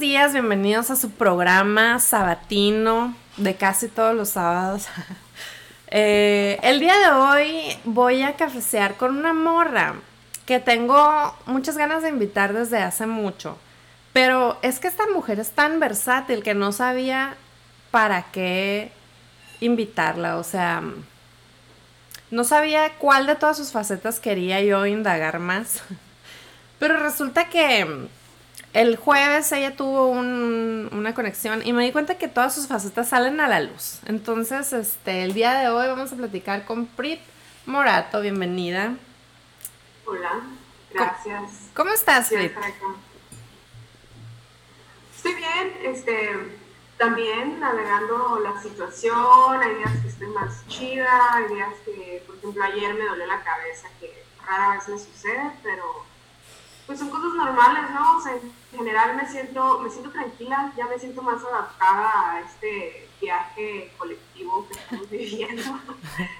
días, bienvenidos a su programa sabatino de casi todos los sábados. Eh, el día de hoy voy a cafecear con una morra que tengo muchas ganas de invitar desde hace mucho. Pero es que esta mujer es tan versátil que no sabía para qué invitarla. O sea, no sabía cuál de todas sus facetas quería yo indagar más. Pero resulta que el jueves ella tuvo una conexión y me di cuenta que todas sus facetas salen a la luz. Entonces, este, el día de hoy vamos a platicar con Prit Morato. Bienvenida. Hola, gracias. ¿Cómo, estás, Prit? Estoy bien, este, también navegando la situación. Hay días que estoy más chida, hay días que, por ejemplo, ayer me dolió la cabeza, que rara vez me sucede, pero pues son cosas normales, ¿no? O sea, en general me siento, me siento tranquila, ya me siento más adaptada a este viaje colectivo que estamos viviendo.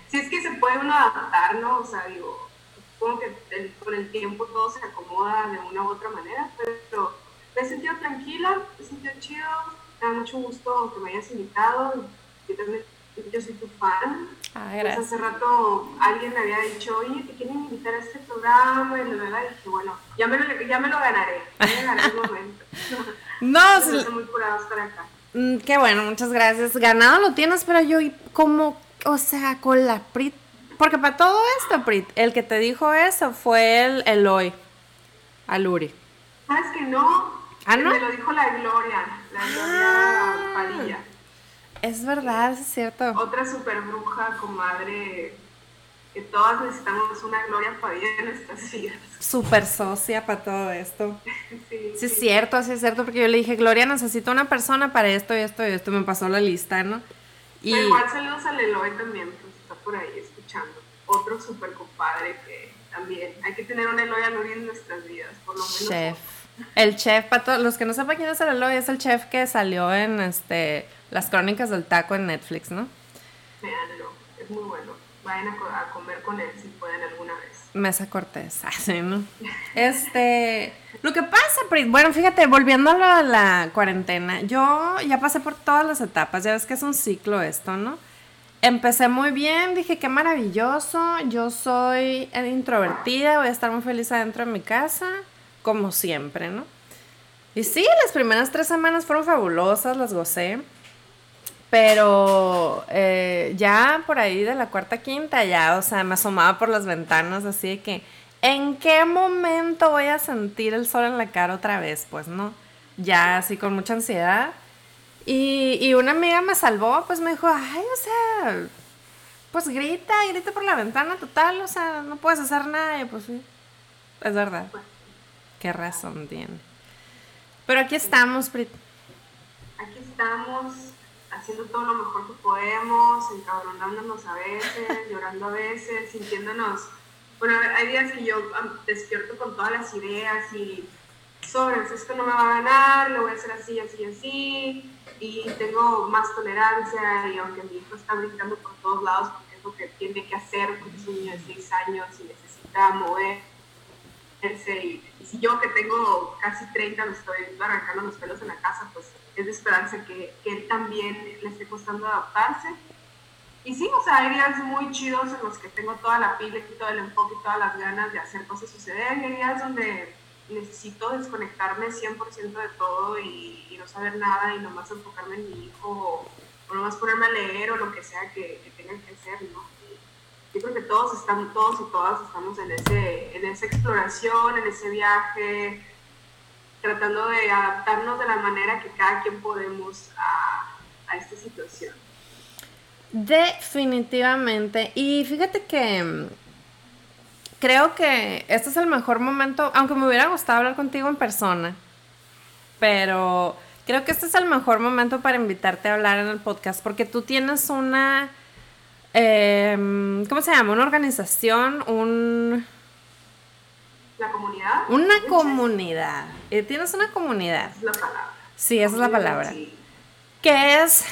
si es que se puede uno adaptar, ¿no? O sea, digo, supongo que con el tiempo todo se acomoda de una u otra manera, pero me he sentido tranquila, me he sentido chido, me da mucho gusto que me hayas invitado, yo también yo soy tu fan. Ah, pues hace rato alguien me había dicho, oye, te quieren invitar a este programa, y la verdad dije, bueno, ya me lo, ya me lo ganaré, ya me ganaré el momento. no, estoy muy curado estar acá. Mm, qué bueno, muchas gracias. Ganado lo tienes, pero yo, como, o sea, con la Prit. Porque para todo esto, Prit, el que te dijo eso fue el Eloy, Aluri. ¿Sabes que no? ¿Ah, no? Me lo dijo la Gloria, la Gloria ah. Padilla. Es verdad, es cierto. Otra super bruja, comadre, que todas necesitamos una Gloria Padilla en nuestras vidas. Super socia para todo esto. sí, sí, es cierto, sí es cierto, porque yo le dije, Gloria, necesito una persona para esto y esto y esto, me pasó la lista, ¿no? Y... igual saludos a Leloy también, pues está por ahí escuchando. Otro super compadre que también hay que tener un Eloy Aluri en nuestras vidas, por lo menos. Chef. El chef, para todos los que no sepan quién es el Eloy, es el chef que salió en este las crónicas del taco en Netflix, ¿no? Veanlo, es muy bueno. Vayan a, comer con él si pueden alguna vez. Mesa Cortés, así, ¿no? Este, lo que pasa, bueno, fíjate, volviendo a la cuarentena, yo ya pasé por todas las etapas, ya ves que es un ciclo esto, ¿no? Empecé muy bien, dije qué maravilloso, yo soy introvertida, voy a estar muy feliz adentro de mi casa, como siempre, ¿no? Y sí, las primeras tres semanas fueron fabulosas, las gocé. Pero eh, ya por ahí de la cuarta quinta, ya, o sea, me asomaba por las ventanas así de que, ¿en qué momento voy a sentir el sol en la cara otra vez? Pues no, ya así con mucha ansiedad. Y, y una amiga me salvó, pues me dijo, ay, o sea, pues grita, grita por la ventana total, o sea, no puedes hacer nada. Y pues sí, es verdad. Qué razón tiene. Pero aquí estamos, Brit. Aquí estamos haciendo todo lo mejor que podemos, encabronándonos a veces, llorando a veces, sintiéndonos... Bueno, hay días que yo despierto con todas las ideas y sobres, esto no me va a ganar, lo voy a hacer así, así, así, y tengo más tolerancia y aunque mi hijo está brincando por todos lados porque es lo que tiene que hacer, porque es un niño de 6 años y necesita moverse, y, y si yo que tengo casi 30 me estoy arrancando los pelos en la casa, pues es de esperanza que, que él también le esté costando adaptarse. Y sí, o sea, hay días muy chidos en los que tengo toda la pila y todo el enfoque y todas las ganas de hacer cosas suceder. Y hay días donde necesito desconectarme 100% de todo y, no saber nada y nomás enfocarme en mi hijo o, o nomás ponerme a leer o lo que sea que, que tenga que hacer, ¿no? Yo creo que todos estamos, todos y todas estamos en, ese, en esa exploración, en ese viaje, tratando de adaptarnos de la manera que cada quien podemos a, a esta situación. Definitivamente. Y fíjate que mm, creo que este es el mejor momento, aunque me hubiera gustado hablar contigo en persona, pero creo que este es el mejor momento para invitarte a hablar en el podcast, porque tú tienes una, eh, ¿cómo se llama? Una organización, un la comunidad. Una comunidad. Eh, tienes una comunidad. Es la palabra. Sí, esa es la palabra. Que es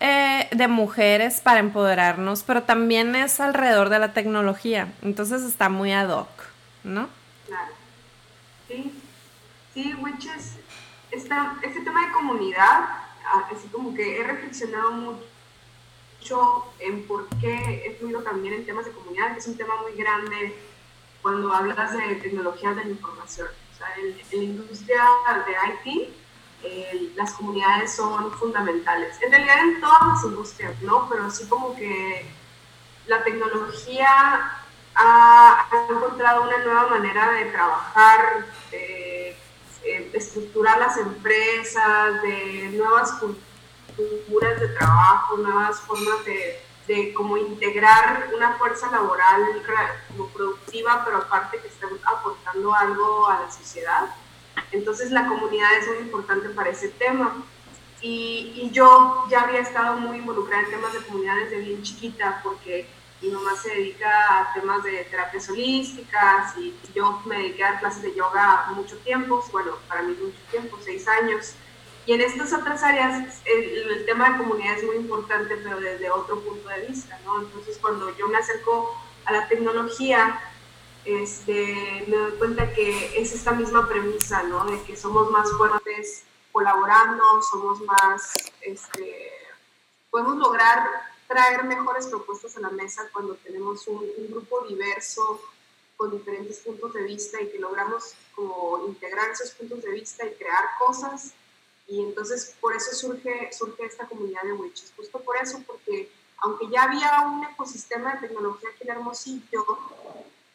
eh, de mujeres para empoderarnos, pero también es alrededor de la tecnología. Entonces está muy ad hoc, ¿no? Claro. Sí. Sí, Witches este tema de comunidad, ah, así como que he reflexionado mucho en por qué he fluido también en temas de comunidad, que es un tema muy grande cuando hablas de tecnologías de la información. O sea, en, la industria de IT, eh, las comunidades son fundamentales. En realidad en todas las industrias, ¿no? Pero así como que la tecnología ha, encontrado una nueva manera de trabajar, de, eh, estructurar las empresas, de nuevas culturas de trabajo, nuevas formas de, de cómo integrar una fuerza laboral como productiva, pero aparte que esté aportando algo a la sociedad. Entonces la comunidad es muy importante para ese tema. Y, y, yo ya había estado muy involucrada en temas de comunidad desde bien chiquita, porque mi mamá se dedica a temas de terapias holísticas y yo me dediqué a clases de yoga mucho tiempo, bueno, para mí mucho tiempo, seis años. Y en estas otras áreas el, tema de comunidad es muy importante, pero desde otro punto de vista, ¿no? Entonces cuando yo me acerco a la tecnología, este, me doy cuenta que es esta misma premisa, ¿no? De que somos más fuertes colaborando, somos más, este, podemos lograr traer mejores propuestas a la mesa cuando tenemos un, grupo diverso con diferentes puntos de vista y que logramos como integrar esos puntos de vista y crear cosas. Y entonces por eso surge, surge esta comunidad de witches, justo por eso, porque aunque ya había un ecosistema de tecnología aquí en Hermosillo,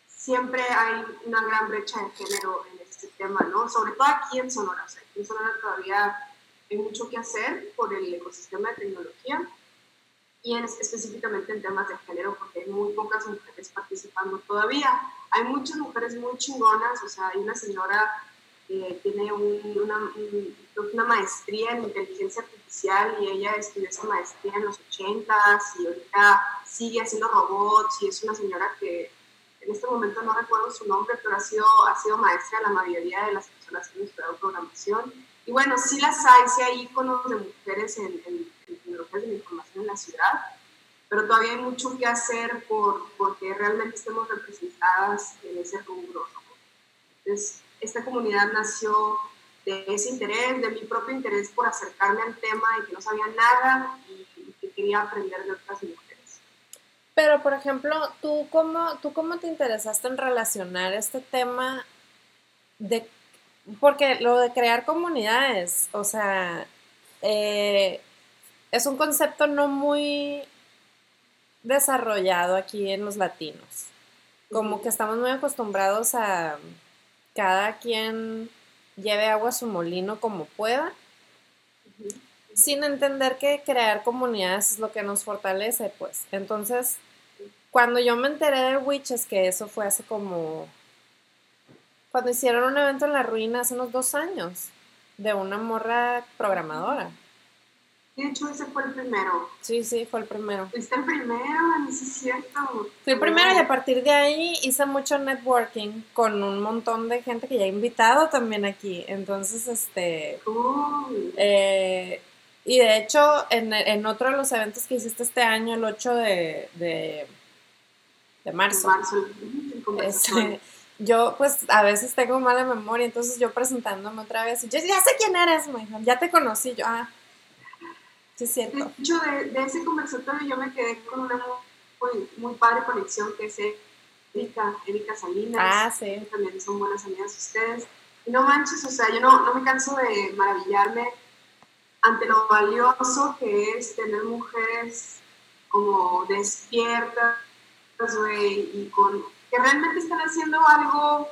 siempre hay una gran brecha de género en este tema, ¿no? Sobre todo aquí en Sonora. O sea, aquí en Sonora todavía hay mucho que hacer por el ecosistema de tecnología y específicamente en temas de género, porque hay muy pocas mujeres participando todavía. Hay muchas mujeres muy chingonas, o sea, hay una señora que tiene una, una, maestría en inteligencia artificial y ella estudió esa maestría en los 80s y ahorita sigue haciendo robots y es una señora que en este momento no recuerdo su nombre, pero ha sido, ha sido maestra de la mayoría de las personas que han estudiado programación. Y bueno, sí las hay, sí hay iconos de mujeres en, en tecnologías de la información en la ciudad, pero todavía hay mucho que hacer por porque realmente estemos representadas en ese rubro. Entonces, esta comunidad nació de ese interés, de mi propio interés por acercarme al tema y que no sabía nada y, que quería aprender de otras mujeres. Pero, por ejemplo, ¿tú cómo, ¿tú cómo te interesaste en relacionar este tema de... Porque lo de crear comunidades, o sea, eh, es un concepto no muy desarrollado aquí en los latinos. Como que estamos muy acostumbrados a cada quien lleve agua a su molino como pueda, sin entender que crear comunidades es lo que nos fortalece, pues. Entonces, cuando yo me enteré de Witches, que eso fue hace como, cuando hicieron un evento en la ruina hace unos dos años, de una morra programadora. De hecho, ese fue el primero. Sí, sí, fue el primero. Fuiste el primero, sí es cierto. Fui el primero y a partir de ahí hice mucho networking con un montón de gente que ya he invitado también aquí. Entonces, este... Eh, y de hecho, en, otro de los eventos que hiciste este año, el 8 de, de, marzo, este, yo pues a veces tengo mala memoria, entonces yo presentándome otra vez, yo ya sé quién eres, me ya te conocí, yo, ah, Sí, cierto. De hecho, de, ese conversatorio yo me quedé con una muy, muy padre conexión que es Erika, Erika Salinas. Ah, sí. También son buenas amigas ustedes. Y no manches, o sea, yo no, no me canso de maravillarme ante lo valioso que es tener mujeres como despiertas, güey, y con, que realmente están haciendo algo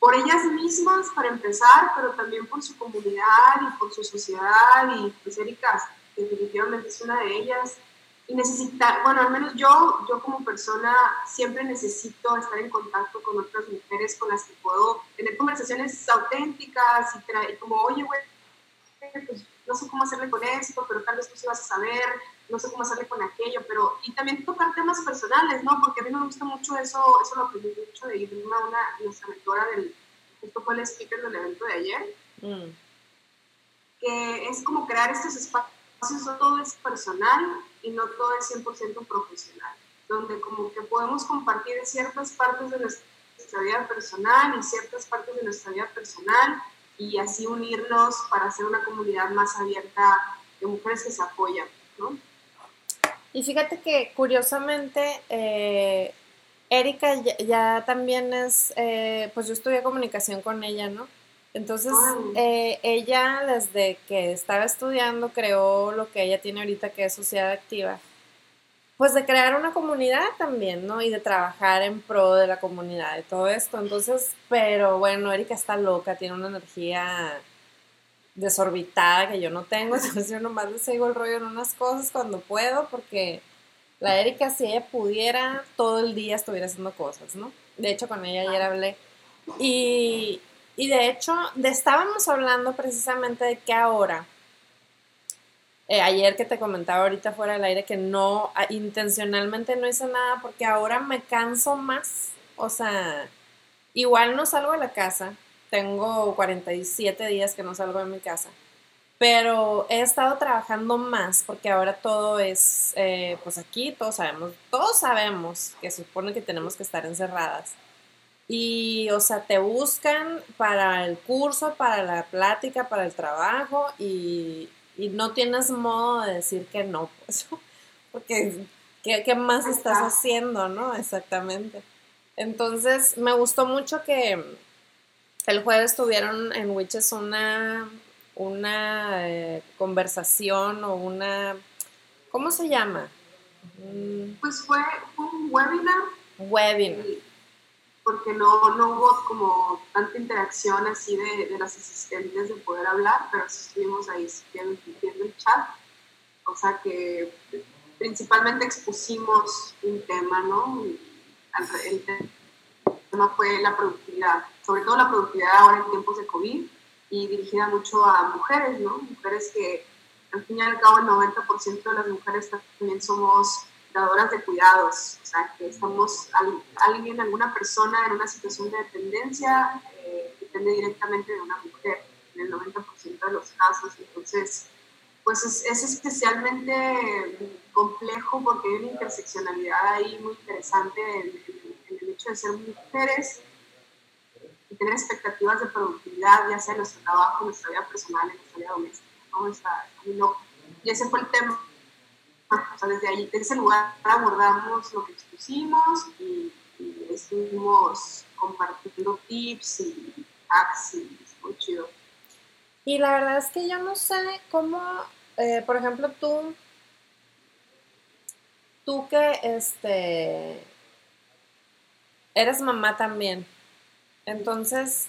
por ellas mismas para empezar, pero también por su comunidad y por su sociedad y pues Erika definitivamente es una de ellas. Y necesita, bueno, al menos yo, yo como persona siempre necesito estar en contacto con otras mujeres con las que puedo tener conversaciones auténticas y, traer, como, oye, güey, pues no sé cómo hacerle con esto, pero tal vez tú sí vas a saber, no sé cómo hacerle con aquello, pero, y también tocar temas personales, ¿no? Porque a mí me gusta mucho eso, eso lo aprendí mucho de Irma, una, nuestra mentora del, esto fue el speaker del evento de ayer, mm. que es como crear estos espacios todo es personal y no todo es 100% profesional, donde como que podemos compartir ciertas partes de nuestra vida personal y ciertas partes de nuestra vida personal y así unirnos para hacer una comunidad más abierta de mujeres que se apoyan, ¿no? Y fíjate que curiosamente, eh, Erika ya, también es, eh, pues yo estudié comunicación con ella, ¿no? Entonces, eh, ella desde que estaba estudiando creó lo que ella tiene ahorita, que es sociedad activa. Pues de crear una comunidad también, ¿no? Y de trabajar en pro de la comunidad y todo esto. Entonces, pero bueno, Erika está loca, tiene una energía desorbitada que yo no tengo, entonces yo nomás le sigo el rollo en unas cosas cuando puedo, porque la Erika, si ella pudiera, todo el día estuviera haciendo cosas, ¿no? De hecho, con ella ayer hablé. Y, y de hecho, estábamos hablando precisamente de que ahora, eh, ayer que te comentaba ahorita fuera del aire que no, intencionalmente no hice nada porque ahora me canso más. O sea, igual no salgo de la casa, tengo 47 días que no salgo de mi casa. Pero he estado trabajando más porque ahora todo es, eh, pues aquí todos sabemos, todos sabemos que supone que tenemos que estar encerradas. Y, o sea, te buscan para el curso, para la plática, para el trabajo y, no tienes modo de decir que no, pues, porque ¿qué, qué más estás haciendo, no? Exactamente. Entonces, me gustó mucho que, el jueves tuvieron en Witches una, una eh, conversación o una... ¿Cómo se llama? Pues fue, un webinar. Webinar. Porque no, no hubo como tanta interacción así de, de las asistentes de poder hablar, pero sí estuvimos ahí viendo, el chat. O sea que principalmente expusimos un tema, ¿no? El, tema fue la productividad sobre todo la productividad ahora en tiempos de COVID y dirigida mucho a mujeres, ¿no? Mujeres que al fin y al cabo el 90% de las mujeres también somos de cuidados, o sea, que estamos, alguien, alguna persona en una situación de dependencia eh, depende directamente de una mujer, en el 90% de los casos, entonces, pues es, es, especialmente complejo porque hay una interseccionalidad ahí muy interesante en, en el hecho de ser mujeres y tener expectativas de productividad, ya sea en nuestro trabajo, en nuestra vida personal, en nuestra vida doméstica, ¿no? Está, muy loco. Y ese fue el tema. Desde ahí, desde ese lugar abordamos lo que expusimos y, estuvimos compartiendo tips y hacks y muy chido. Y la verdad es que yo no sé cómo, eh, por ejemplo, tú, tú que este, eres mamá también, entonces,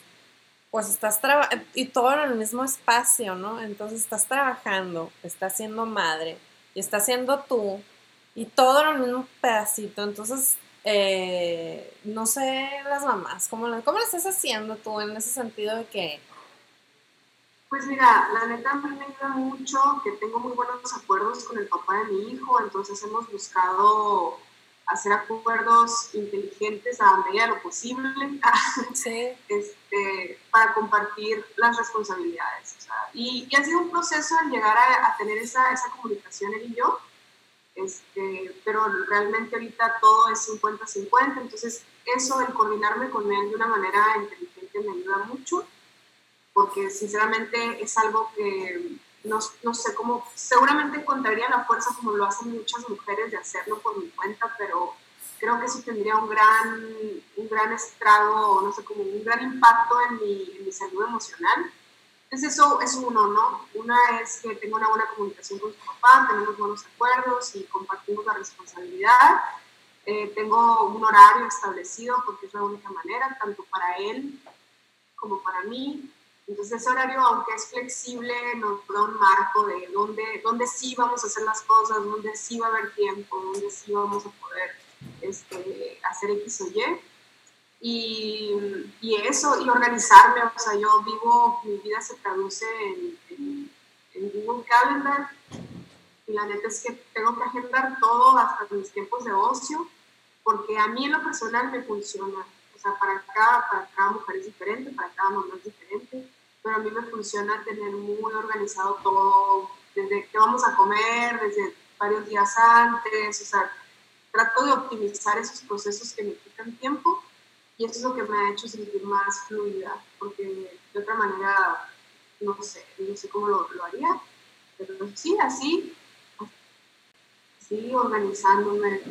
pues estás trabajando, y todo en el mismo espacio, ¿no? Entonces estás trabajando, estás siendo madre, y estás siendo tú, y todo en el mismo pedacito. Entonces, eh, no sé las mamás, ¿cómo, ¿cómo lo estás haciendo tú en ese sentido de que... Pues mira, la neta me ayuda mucho que tengo muy buenos acuerdos con el papá de mi hijo, entonces hemos buscado hacer acuerdos inteligentes a medida de lo posible este, para compartir las responsabilidades. y, ha sido un proceso el llegar a, tener esa, esa, comunicación él y yo, este, pero realmente ahorita todo es 50-50, entonces eso, el coordinarme con él de una manera inteligente me ayuda mucho, porque sinceramente es algo que no, no, sé cómo, seguramente encontraría la fuerza como lo hacen muchas mujeres de hacerlo por mi cuenta, pero creo que eso tendría un gran, un gran estrado, no sé, como un gran impacto en mi, en mi salud emocional. Entonces eso es uno, ¿no? Una es que tengo una buena comunicación con su papá, tenemos buenos acuerdos y compartimos la responsabilidad. Eh, tengo un horario establecido porque es la única manera, tanto para él como para mí. Entonces ese horario, aunque es flexible, nos da un marco de dónde, dónde sí vamos a hacer las cosas, dónde sí va a haber tiempo, dónde sí vamos a poder este, hacer X o Y. Y, y, eso, y organizarme, o sea, yo vivo, mi vida se traduce en, en, Google Calendar, y la neta es que tengo que agendar todo hasta mis tiempos de ocio, porque a mí en lo personal me funciona. O sea, para cada, para cada mujer es diferente, para cada mamá es diferente pero a mí me funciona tener muy organizado todo, desde qué vamos a comer, desde varios días antes, o sea, trato de optimizar esos procesos que me quitan tiempo y eso es lo que me ha hecho sentir más fluida, porque de otra manera, no sé, no sé cómo lo, lo haría, pero sí, así, así organizándome.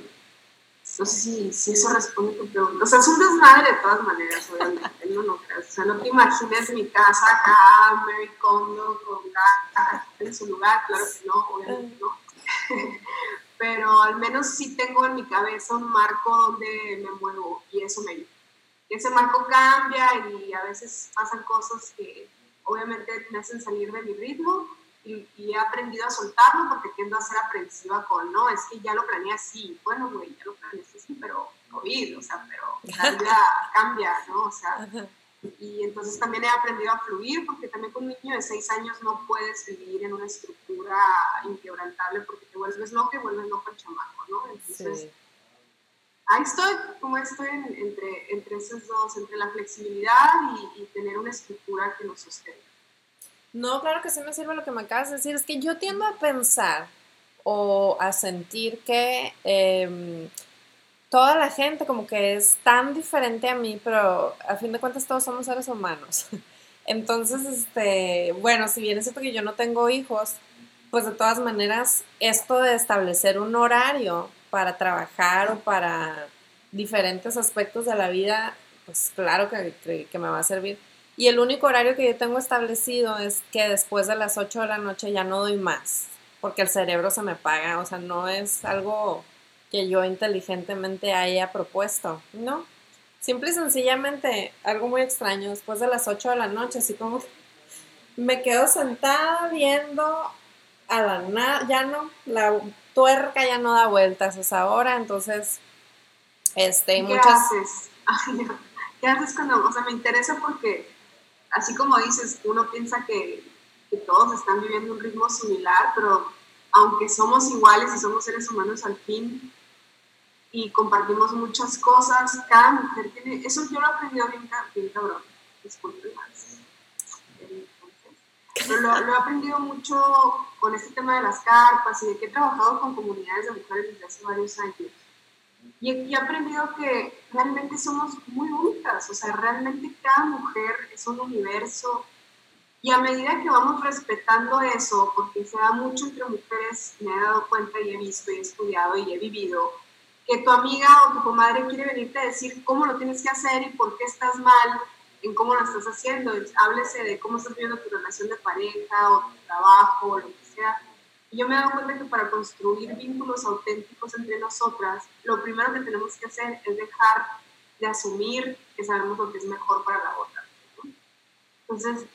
No sé si, si eso responde a tu pregunta. O sea, es un desmadre de todas maneras, obviamente, no, no O sea, no te imagines mi casa acá, Mary Kondo, con cada en su lugar, claro que no, obviamente no. pero al menos sí tengo en mi cabeza un marco donde me muevo y eso me ayuda. Ese marco cambia y a veces pasan cosas que obviamente me hacen salir de mi ritmo y, he aprendido a soltarlo porque tiendo a ser aprensiva con, no, es que ya lo planeé así, bueno, güey, ya lo planeé así, pero COVID, o sea, pero la vida cambia, ¿no? O sea, y entonces también he aprendido a fluir porque también con un niño de seis años no puedes vivir en una estructura inquebrantable porque te vuelves loco y vuelves loco el chamaco, ¿no? Entonces, ahí estoy, como estoy entre, entre esos dos, entre la flexibilidad y, tener una estructura que nos sostenga. No, claro que sí me sirve lo que me acabas de decir. Es que yo tiendo a pensar o a sentir que em, toda la gente como que es tan diferente a mí, pero a fin de cuentas todos somos seres humanos. Entonces, este, bueno, si bien es cierto que yo no tengo hijos, pues de todas maneras, esto de establecer un horario para trabajar o para diferentes aspectos de la vida, pues claro que, que, me va a servir. Y el único horario que yo tengo establecido es que después de las 8 de la noche ya no doy más, porque el cerebro se me paga, o sea, no es algo que yo inteligentemente haya propuesto, ¿no? Simple y sencillamente, algo muy extraño, después de las 8 de la noche, así como me quedo sentada viendo a la nada, ya no, la tuerca ya no da vueltas a esa hora, entonces, este, ¿Qué muchas... haces? ¿Qué haces cuando, o sea, me interesa porque, así como dices, uno piensa que, que todos están viviendo un ritmo similar, pero aunque somos iguales y somos seres humanos al fin, y compartimos muchas cosas. Cada mujer tiene, eso yo lo he aprendido bien, bien cabrón, disculpen más. Pero lo, he aprendido mucho con este tema de las carpas y de que he trabajado con comunidades de mujeres desde hace varios años. Y he, aprendido que realmente somos muy únicas, o sea, realmente cada mujer es un universo. Y a medida que vamos respetando eso, porque se da mucho entre mujeres, me he dado cuenta y he visto y he estudiado y he vivido, que tu amiga o tu comadre quiere venirte a decir cómo lo tienes que hacer y por qué estás mal en cómo lo estás haciendo. Háblese de cómo estás viviendo tu relación de pareja o tu trabajo o lo que sea. Y yo me he dado cuenta que para construir vínculos auténticos entre nosotras, lo primero que tenemos que hacer es dejar de asumir que sabemos lo que es mejor para la otra. Entonces,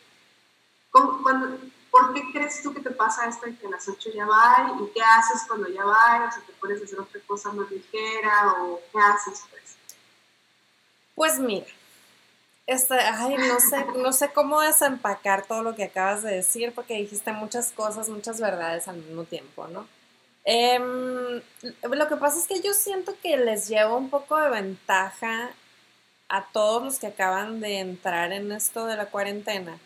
cuando, ¿por qué crees tú que te pasa esto de que a las 8 ya va? ¿Y qué haces cuando ya va? O sea, ¿te puedes hacer otra cosa más ligera? ¿O qué haces? Pues, pues mira, este, ay, no sé, no sé cómo desempacar todo lo que acabas de decir, porque dijiste muchas cosas, muchas verdades al mismo tiempo, ¿no? Em, lo que pasa es que yo siento que les llevo un poco de ventaja a todos los que acaban de entrar en esto de la cuarentena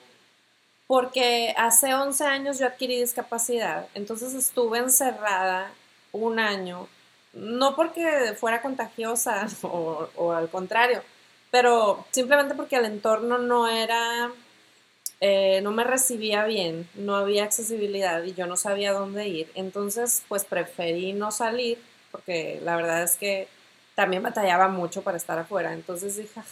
porque hace 11 años yo adquirí discapacidad, entonces estuve encerrada un año, no porque fuera contagiosa o, al contrario, pero simplemente porque el entorno no era, eh, no me recibía bien, no había accesibilidad y yo no sabía dónde ir, entonces pues preferí no salir porque la verdad es que también batallaba mucho para estar afuera, entonces dije, ah",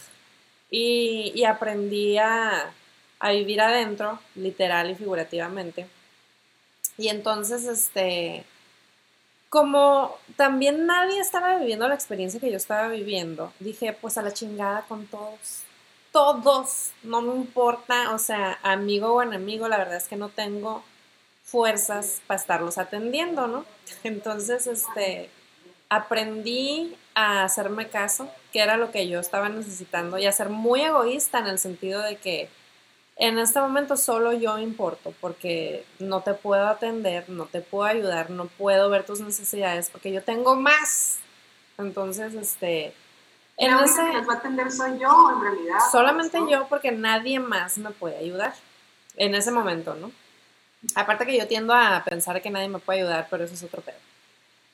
y, aprendí a a vivir adentro, literal y figurativamente. Y entonces, este, como también nadie estaba viviendo la experiencia que yo estaba viviendo, dije, pues a la chingada con todos. Todos, no me importa, o sea, amigo o enemigo, la verdad es que no tengo fuerzas para estarlos atendiendo, ¿no? Entonces, este, aprendí a hacerme caso, que era lo que yo estaba necesitando, y a ser muy egoísta en el sentido de que en este momento solo yo importo porque no te puedo atender, no te puedo ayudar, no puedo ver tus necesidades porque yo tengo más. Entonces, este... En la ese, que va a atender soy yo, en realidad. Solamente yo porque nadie más me puede ayudar en ese momento, ¿no? Aparte que yo tiendo a pensar que nadie me puede ayudar, pero eso es otro pedo.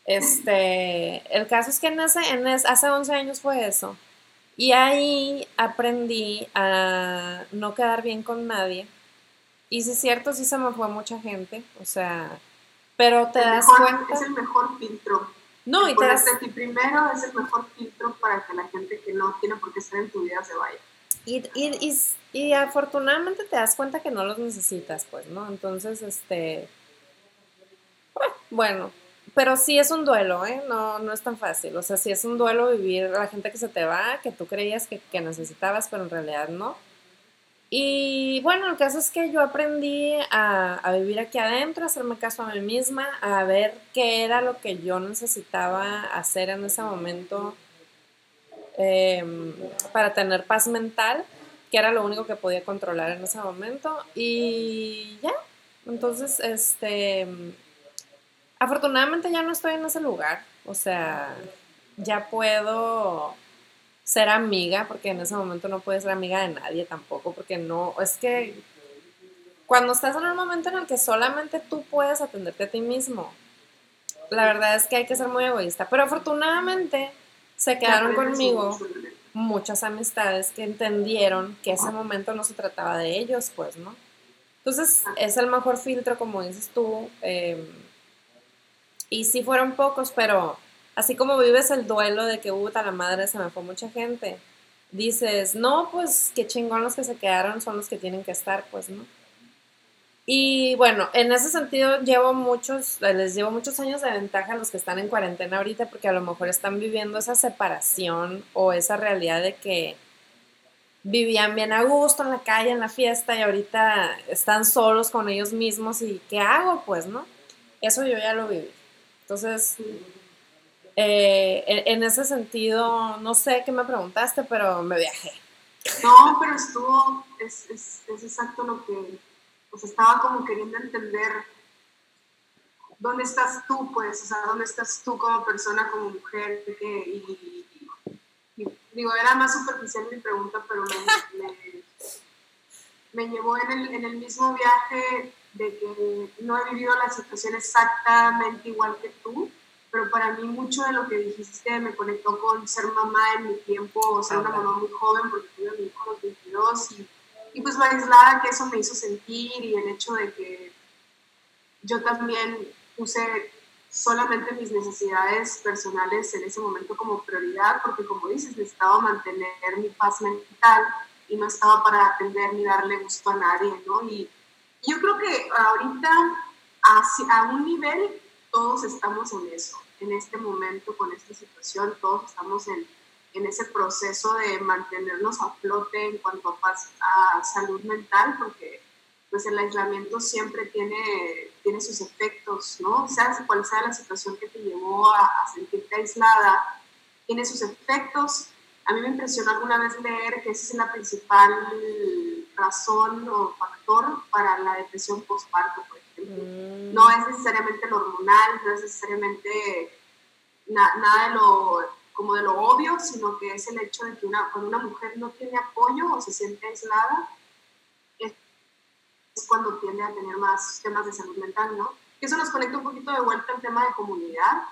Este, el caso es que en ese, en hace 11 años fue eso. Y ahí aprendí a no quedar bien con nadie. Y si es cierto, sí se me fue mucha gente, o sea, pero te das cuenta... Es el mejor filtro. No, y te das... a ti primero es el mejor filtro para que la gente que no tiene por qué estar en tu vida se vaya. Y, y, y, y afortunadamente te das cuenta que no los necesitas, pues, ¿no? Entonces, este... Bueno, pero sí es un duelo, ¿eh? No, no es tan fácil. O sea, sí es un duelo vivir la gente que se te va, que tú creías que, necesitabas, pero en realidad no. Y bueno, el caso es que yo aprendí a, vivir aquí adentro, a hacerme caso a mí misma, a ver qué era lo que yo necesitaba hacer en ese momento em, para tener paz mental, que era lo único que podía controlar en ese momento. Y ya, entonces, este Afortunadamente ya no estoy en ese lugar, o sea, ya puedo ser amiga, porque en ese momento no puedes ser amiga de nadie tampoco, porque no, es que cuando estás en un momento en el que solamente tú puedes atenderte a ti mismo, la verdad es que hay que ser muy egoísta, pero afortunadamente se quedaron conmigo muchas amistades que entendieron que ese momento no se trataba de ellos, pues, ¿no? Entonces, es el mejor filtro, como dices tú. Eh, y sí fueron pocos, pero así como vives el duelo de que, puta, la madre se me fue mucha gente, dices, no, pues qué chingón los que se quedaron son los que tienen que estar, pues, ¿no? Y bueno, en ese sentido llevo muchos, les llevo muchos años de ventaja a los que están en cuarentena ahorita porque a lo mejor están viviendo esa separación o esa realidad de que vivían bien a gusto en la calle, en la fiesta y ahorita están solos con ellos mismos y ¿qué hago? Pues, ¿no? Eso yo ya lo viví. Entonces, eh, en, ese sentido, no sé qué me preguntaste, pero me viajé. No, pero estuvo, es, es, es exacto lo que, pues estaba como queriendo entender dónde estás tú, pues, o sea, dónde estás tú como persona, como mujer, y, digo, era más superficial mi pregunta, pero me, me, llevó en el, en el mismo viaje de que no he vivido la situación exactamente igual que tú, pero para mí mucho de lo que dijiste me conectó con ser mamá en mi tiempo, o ser una mamá muy joven, porque tuve a mi hijo a los 22, y, y pues aislada que eso me hizo sentir, y el hecho de que yo también puse solamente mis necesidades personales en ese momento como prioridad, porque como dices, necesitaba mantener mi paz mental y no estaba para atender ni darle gusto a nadie, ¿no? Y, yo creo que ahorita a, un nivel todos estamos en eso, en este momento, con esta situación, todos estamos en, en ese proceso de mantenernos a flote en cuanto a, a salud mental, porque pues el aislamiento siempre tiene, tiene sus efectos, ¿no? Sea cual sea la situación que te llevó a, a sentirte aislada, tiene sus efectos. A mí me impresionó alguna vez leer que esa es la principal razón o factor para la depresión postparto, por ejemplo. Mm. No es necesariamente lo hormonal, no es necesariamente nada de lo, como de lo obvio, sino que es el hecho de que una, cuando una mujer no tiene apoyo o se siente aislada, es, cuando tiende a tener más temas de salud mental, ¿no? Eso nos conecta un poquito de vuelta al tema de comunidad,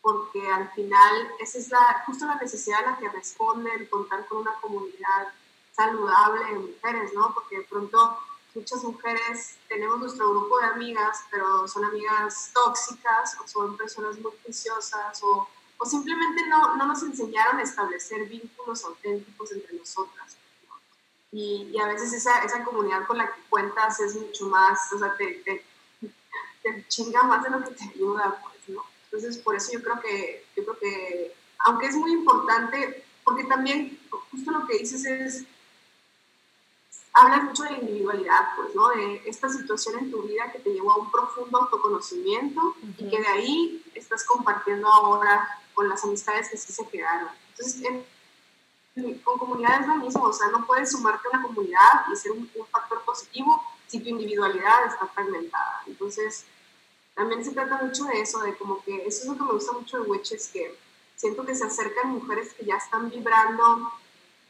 porque al final esa es la, justo la necesidad a la que responde el contar con una comunidad saludable en mujeres, ¿no? Porque de pronto muchas mujeres tenemos nuestro grupo de amigas, pero son amigas tóxicas o son personas muy preciosas o, o simplemente no, no, nos enseñaron a establecer vínculos auténticos entre nosotras. Y, y, a veces esa, esa, comunidad con la que cuentas es mucho más, o sea, te, te, te, chinga más de lo que te ayuda, pues, ¿no? Entonces, por eso yo creo que, yo creo que, aunque es muy importante, porque también justo lo que dices es, hablas mucho de la individualidad, pues, ¿no? De esta situación en tu vida que te llevó a un profundo autoconocimiento y que de ahí estás compartiendo ahora con las amistades que sí se quedaron. Entonces, con comunidad es lo mismo, o sea, no puedes sumarte a una comunidad y ser un, factor positivo si tu individualidad está fragmentada. Entonces, también se trata mucho de eso, de como que eso es lo que me gusta mucho de Witches, que siento que se acercan mujeres que ya están vibrando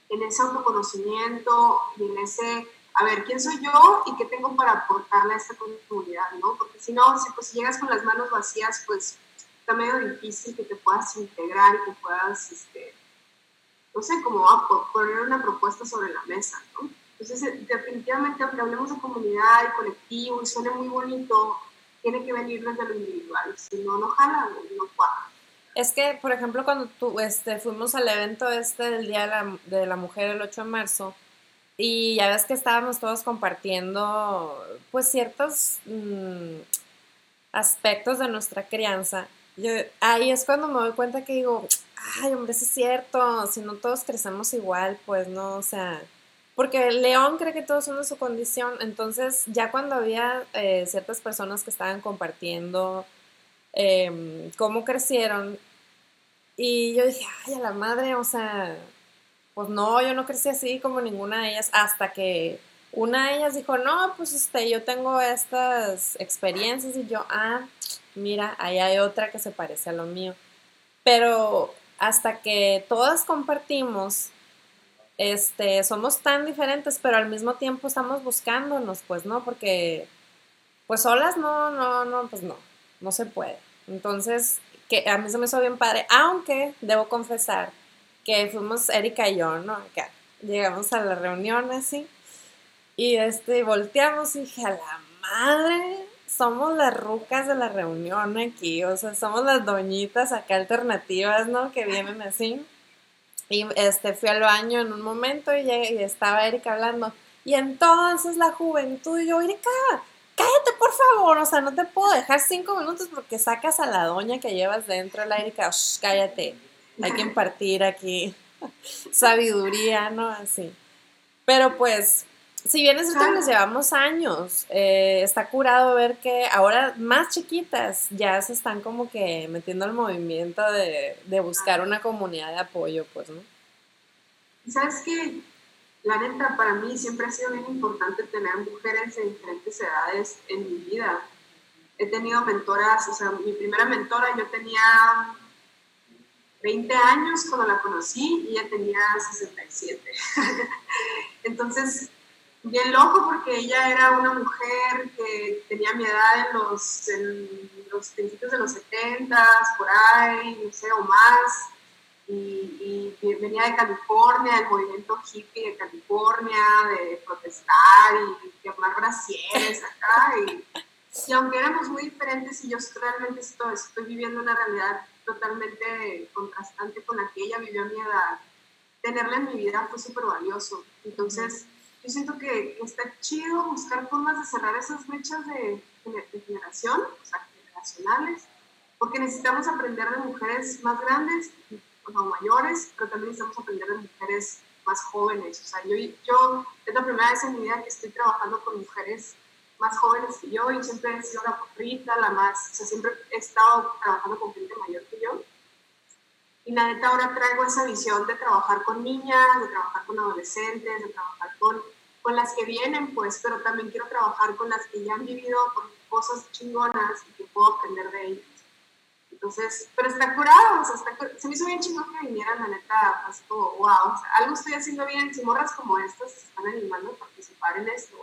en ese autoconocimiento y en ese, a ver, ¿quién soy yo y qué tengo para aportarle a esta comunidad? ¿no? Porque si no, si, pues, llegas con las manos vacías, pues está medio difícil que te puedas integrar y que puedas este, no sé, como a poner una propuesta sobre la mesa, ¿no? Entonces, eh, definitivamente, aunque hablemos de comunidad y colectivo y suene muy bonito, tiene que venir desde lo individual, si no, no jala, no, cuaja. Es que, por ejemplo, cuando tú, este, fuimos al evento este del Día de la, Mujer el 8 de marzo, y ya ves que estábamos todos compartiendo, pues, ciertos mm, aspectos de nuestra crianza. Yo, ahí es cuando me doy cuenta que digo, ay, hombre, eso es cierto, si no todos crecemos igual, pues, no, o sea, porque León cree que todos son de su condición, entonces ya cuando había eh, ciertas personas que estaban compartiendo em, cómo crecieron, y yo dije, ay, a la madre, o sea, pues no, yo no crecí así como ninguna de ellas, hasta que una de ellas dijo, no, pues este, yo tengo estas experiencias y yo, ah, mira, ahí hay otra que se parece a lo mío. Pero hasta que todas compartimos este, somos tan diferentes, pero al mismo tiempo estamos buscándonos, pues, ¿no? Porque, pues solas no, no, no, pues no, no se puede. Entonces, que a mí se me hizo bien padre, aunque debo confesar que fuimos Erika y yo, ¿no? Acá, llegamos a la reunión así, y este, volteamos y dije, a la madre, somos las rucas de la reunión aquí, o sea, somos las doñitas acá alternativas, ¿no? Que vienen así. Y este, fui al baño en un momento y, estaba Erika hablando. Y entonces la juventud, y yo, Erika, cállate por favor, o sea, no te puedo dejar cinco minutos porque sacas a la doña que llevas dentro, la Erika, cállate, hay que impartir aquí sabiduría, ¿no? Así. Pero pues, si bien es cierto que les llevamos años, eh, está curado ver que ahora más chiquitas ya se están como que metiendo al movimiento de, de buscar una comunidad de apoyo, pues, ¿no? ¿Sabes qué? La neta, para mí siempre ha sido bien importante tener mujeres de diferentes edades en mi vida. He tenido mentoras, o sea, mi primera mentora yo tenía 20 años cuando la conocí y ella tenía 67. Entonces, bien loco porque ella era una mujer que tenía mi edad en los, en los principios de los 70, por ahí, no sé, o más, y, y, venía de California, del movimiento hippie de California, de protestar y quemar brasieres acá, y, y, aunque éramos muy diferentes y yo realmente estoy, estoy viviendo una realidad totalmente contrastante con la que ella vivió a mi edad, tenerla en mi vida fue súper valioso. Entonces, yo siento que, está chido buscar formas de cerrar esas brechas de, generación, o sea, generacionales, porque necesitamos aprender de mujeres más grandes, o mayores, pero también necesitamos aprender de mujeres más jóvenes. O sea, yo, yo es la primera vez en mi vida que estoy trabajando con mujeres más jóvenes que yo y siempre he sido la pobrita, la más, o sea, siempre he estado trabajando con gente mayor que yo. Y la neta ahora traigo esa visión de trabajar con niñas, de trabajar con adolescentes, de trabajar con con las que vienen, pues, pero también quiero trabajar con las que ya han vivido cosas chingonas y que puedo aprender de ellas. Entonces, pero está curado, o sea, está, se me hizo bien chingón que vinieran, la neta, así como, wow, o sea, algo estoy haciendo bien, si morras como estas se están animando a participar en esto,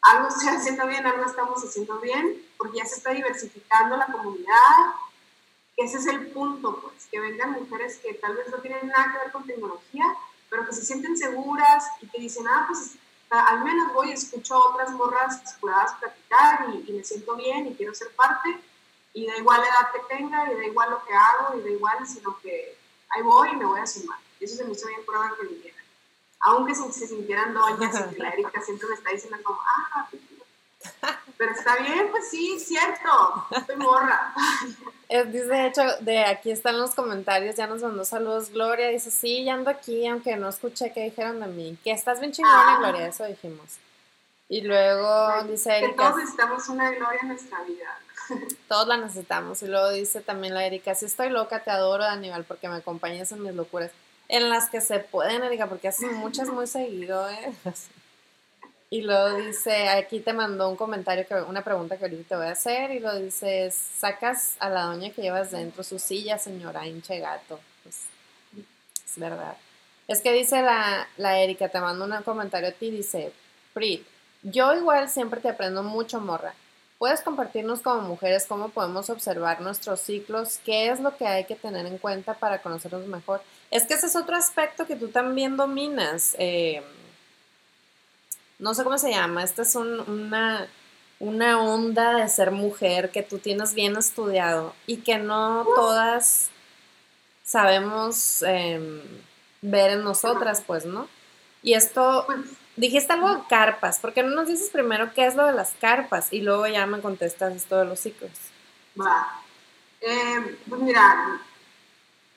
algo estoy haciendo bien, algo estamos haciendo bien, porque ya se está diversificando la comunidad, ese es el punto, pues, que vengan mujeres que tal vez no tienen nada que ver con tecnología, pero que se sienten seguras y que dicen, ah, pues al menos voy y escucho a otras morras curadas platicar y, me siento bien y quiero ser parte y da igual la edad que tenga y da igual lo que hago y da igual, sino que ahí voy y me voy a sumar. Y eso se me hizo bien prueba que vinieran. Aunque se, se sintieran doñas y la Erika siempre me está diciendo como, ah, pero está bien, pues sí, cierto, estoy morra. dice, de hecho, de aquí están los comentarios, ya nos mandó saludos Gloria, dice, sí, ya ando aquí, aunque no escuché qué dijeron de mí, que estás bien chingona, ah. Gloria, eso dijimos. Y luego dice Erika... Que todos necesitamos una Gloria en nuestra vida. Todos la necesitamos. Y luego dice también la Erika, si estoy loca, te adoro, Aníbal, porque me acompañas en mis locuras. En las que se pueden, Erika, porque haces muchas muy seguido, ¿eh? Y luego dice, aquí te mandó un comentario, que, una pregunta que ahorita te voy a hacer, y lo dice, sacas a la doña que llevas dentro su silla, señora, hinche gato. Pues, es verdad. Es que dice la, la Erika, te mando un comentario a ti, dice, Prit, yo igual siempre te aprendo mucho, morra. ¿Puedes compartirnos como mujeres cómo podemos observar nuestros ciclos? ¿Qué es lo que hay que tener en cuenta para conocernos mejor? Es que ese es otro aspecto que tú también dominas. Eh, no sé cómo se llama. Esta es una, una onda de ser mujer que tú tienes bien estudiado y que no todas sabemos em, ver en nosotras, pues, ¿no? Y esto pues, Dijiste algo de carpas, ¿por qué no nos dices primero qué es lo de las carpas y luego ya me contestas esto de los ciclos? Va. Eh, pues mira,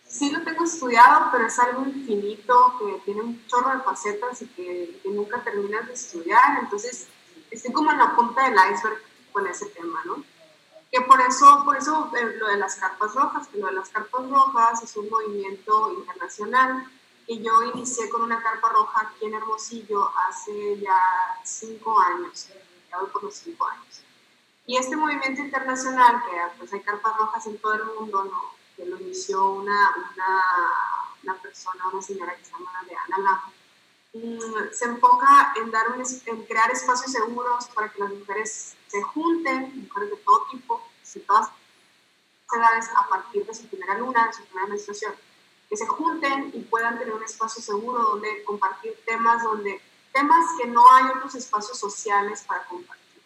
sí lo tengo estudiado, pero es algo infinito que tiene un chorro de facetas y que, nunca terminas de estudiar, entonces estoy como en la punta del iceberg con ese tema, ¿no? Que por eso, por eso eh, lo de las carpas rojas, que lo de las carpas rojas es un movimiento internacional y yo inicié con una carpa roja aquí en Hermosillo hace ya cinco años, ya voy por los cinco años. Y este movimiento internacional, que pues hay carpas rojas en todo el mundo, ¿no? que lo inició una, una, una persona, una señora que se llama Leana Lajo, mm, se enfoca en, dar un, en crear espacios seguros para que las mujeres se junten, mujeres de todo tipo, de todas edades, a partir de su primera luna, de su primera menstruación que se junten y puedan tener un espacio seguro donde compartir temas, donde temas que no hay otros espacios sociales para compartir.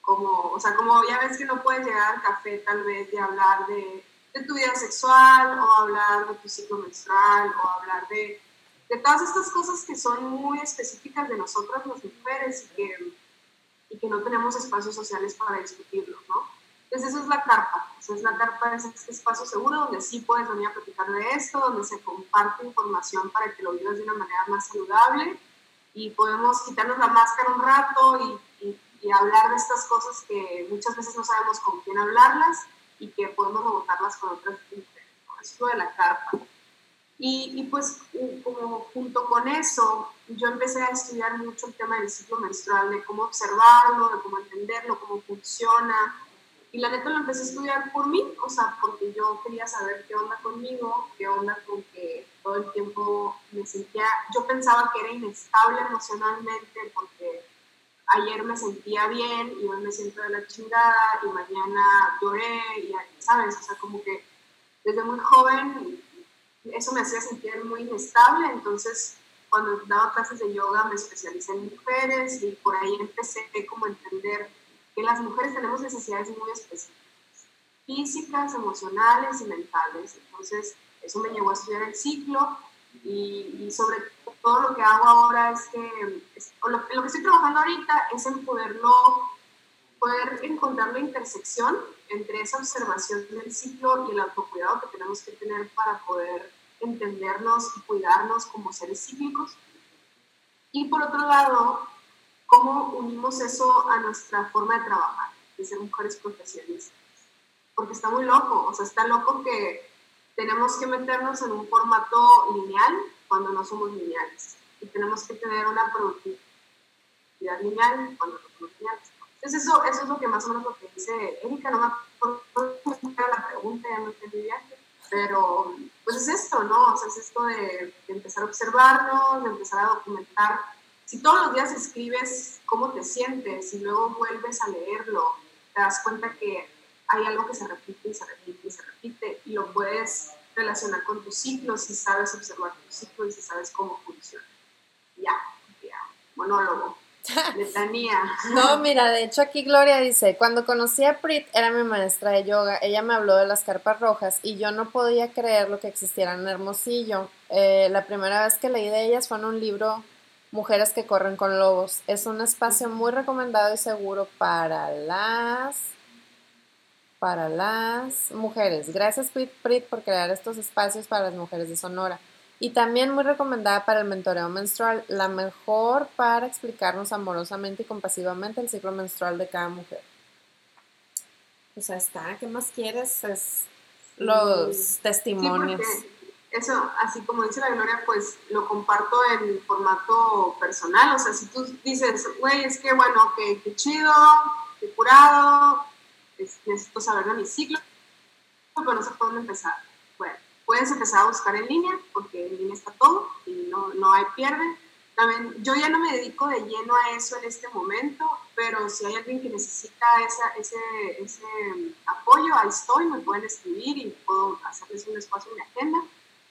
Como, o sea, como ya ves que no puedes llegar al café tal vez de hablar de, de tu vida sexual o hablar de tu ciclo menstrual o hablar de, de todas estas cosas que son muy específicas de nosotras las mujeres y que, y que no tenemos espacios sociales para discutirlo, ¿no? Entonces eso es la carpa, es la carpa es este espacio seguro donde sí puedes venir a platicar de esto, donde se comparte información para que lo vivas de una manera más saludable y podemos quitarnos la máscara un rato y, y, hablar de estas cosas que muchas veces no sabemos con quién hablarlas y que podemos rebotarlas con otras mujeres. es lo de la carpa. Y, y, pues como junto con eso, yo empecé a estudiar mucho el tema del ciclo menstrual, de cómo observarlo, de cómo entenderlo, cómo funciona, y la neta lo empecé a estudiar por mí, o sea, porque yo quería saber qué onda conmigo, qué onda con que todo el tiempo me sentía, yo pensaba que era inestable emocionalmente porque ayer me sentía bien y hoy me siento de la chingada y mañana lloré y, ¿sabes? O sea, como que desde muy joven eso me hacía sentir muy inestable, entonces cuando daba clases de yoga me especialicé en mujeres y por ahí empecé como a entender que las mujeres tenemos necesidades muy específicas, físicas, emocionales y mentales. Entonces, eso me llevó a estudiar el ciclo y, sobre todo lo que hago ahora es que, lo, que estoy trabajando ahorita es en poderlo, poder encontrar la intersección entre esa observación del ciclo y el autocuidado que tenemos que tener para poder entendernos y cuidarnos como seres cíclicos. Y por otro lado, ¿Cómo unimos eso a nuestra forma de trabajar, de ser mujeres profesionales? Porque está muy loco, o sea, está loco que tenemos que meternos en un formato lineal cuando no somos lineales. Y tenemos que tener una productividad lineal cuando no somos lineales. Entonces, eso, eso es lo que más o menos lo que dice Erika, no me acuerdo la pregunta, ya no entendí bien, pero pues es esto, ¿no? O sea, es esto de, de empezar a observarnos, de empezar a documentar si todos los días escribes cómo te sientes y luego vuelves a leerlo, te das cuenta que hay algo que se repite y se repite y se repite y lo puedes relacionar con tus ciclos si sabes observar tus ciclos y si sabes cómo funciona. Ya, ya, monólogo. Letanía. No, mira, de hecho aquí Gloria dice, cuando conocí a Prit, era mi maestra de yoga, ella me habló de las carpas rojas y yo no podía creer lo que existieran en Hermosillo. Eh, la primera vez que leí de ellas fue en un libro Mujeres que corren con lobos. Es un espacio muy recomendado y seguro para las para las mujeres. Gracias Prit por crear estos espacios para las mujeres de Sonora. Y también muy recomendada para el mentoreo menstrual, la mejor para explicarnos amorosamente y compasivamente el ciclo menstrual de cada mujer. Pues ahí está, ¿qué más quieres? Es los testimonios eso, así como dice la Gloria, pues lo comparto en formato personal. O sea, si tú dices, güey, es que bueno, que, chido, que curado, necesito saber de mi ciclo, pero no sé por dónde empezar. Bueno, puedes empezar a buscar en línea, porque en línea está todo y no, no hay pierde. también, yo ya no me dedico de lleno a eso en este momento, pero si hay alguien que necesita esa, ese, ese apoyo, ahí estoy, me pueden escribir y puedo hacerles un espacio en mi agenda.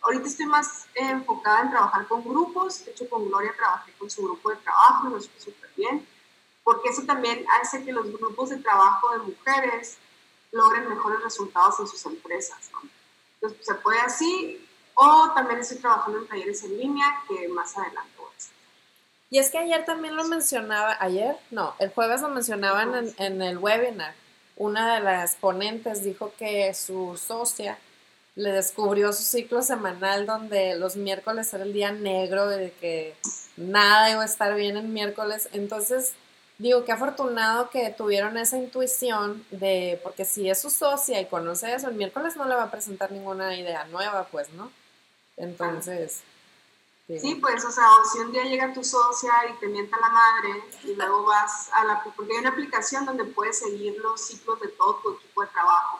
Ahorita estoy más enfocada en trabajar con grupos, de hecho con Gloria trabajé con su grupo de trabajo, nos fue súper bien, porque eso también hace que los grupos de trabajo de mujeres logren mejores resultados en sus empresas. ¿no? Entonces, pues, se puede así, o también estoy trabajando en talleres en línea, que más adelante voy a hacer. Y es que ayer también lo mencionaba, ayer, no, el jueves lo mencionaban en, en el webinar. Una de las ponentes dijo que su socia le descubrió su ciclo semanal donde los miércoles era el día negro, de que nada iba a estar bien en miércoles. Entonces, digo, qué afortunado que tuvieron esa intuición de, porque si es su socia y conoce eso, el miércoles no le va a presentar ninguna idea nueva, pues, ¿no? Entonces... Sí, pues, o sea, o si un día llega tu socia y te mienta la madre y luego vas a la... Porque hay una aplicación donde puedes seguir los ciclos de todo tu equipo de trabajo.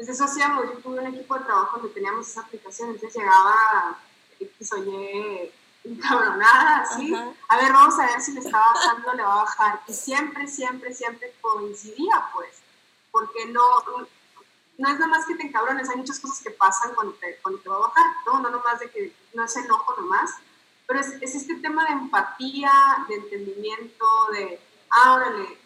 Entonces eso hacíamos, yo tuve un equipo de trabajo donde teníamos esa aplicación, entonces llegaba X o Y encabronada, así. A ver, vamos a ver si le está bajando, le va a bajar. Y siempre, siempre, siempre coincidía, pues. Porque no, no es nada más que te encabrones, hay muchas cosas que pasan cuando te, cuando te va a bajar, ¿no? No nomás de que no es enojo nomás, pero es, es este tema de empatía, de entendimiento, de, ah, órale,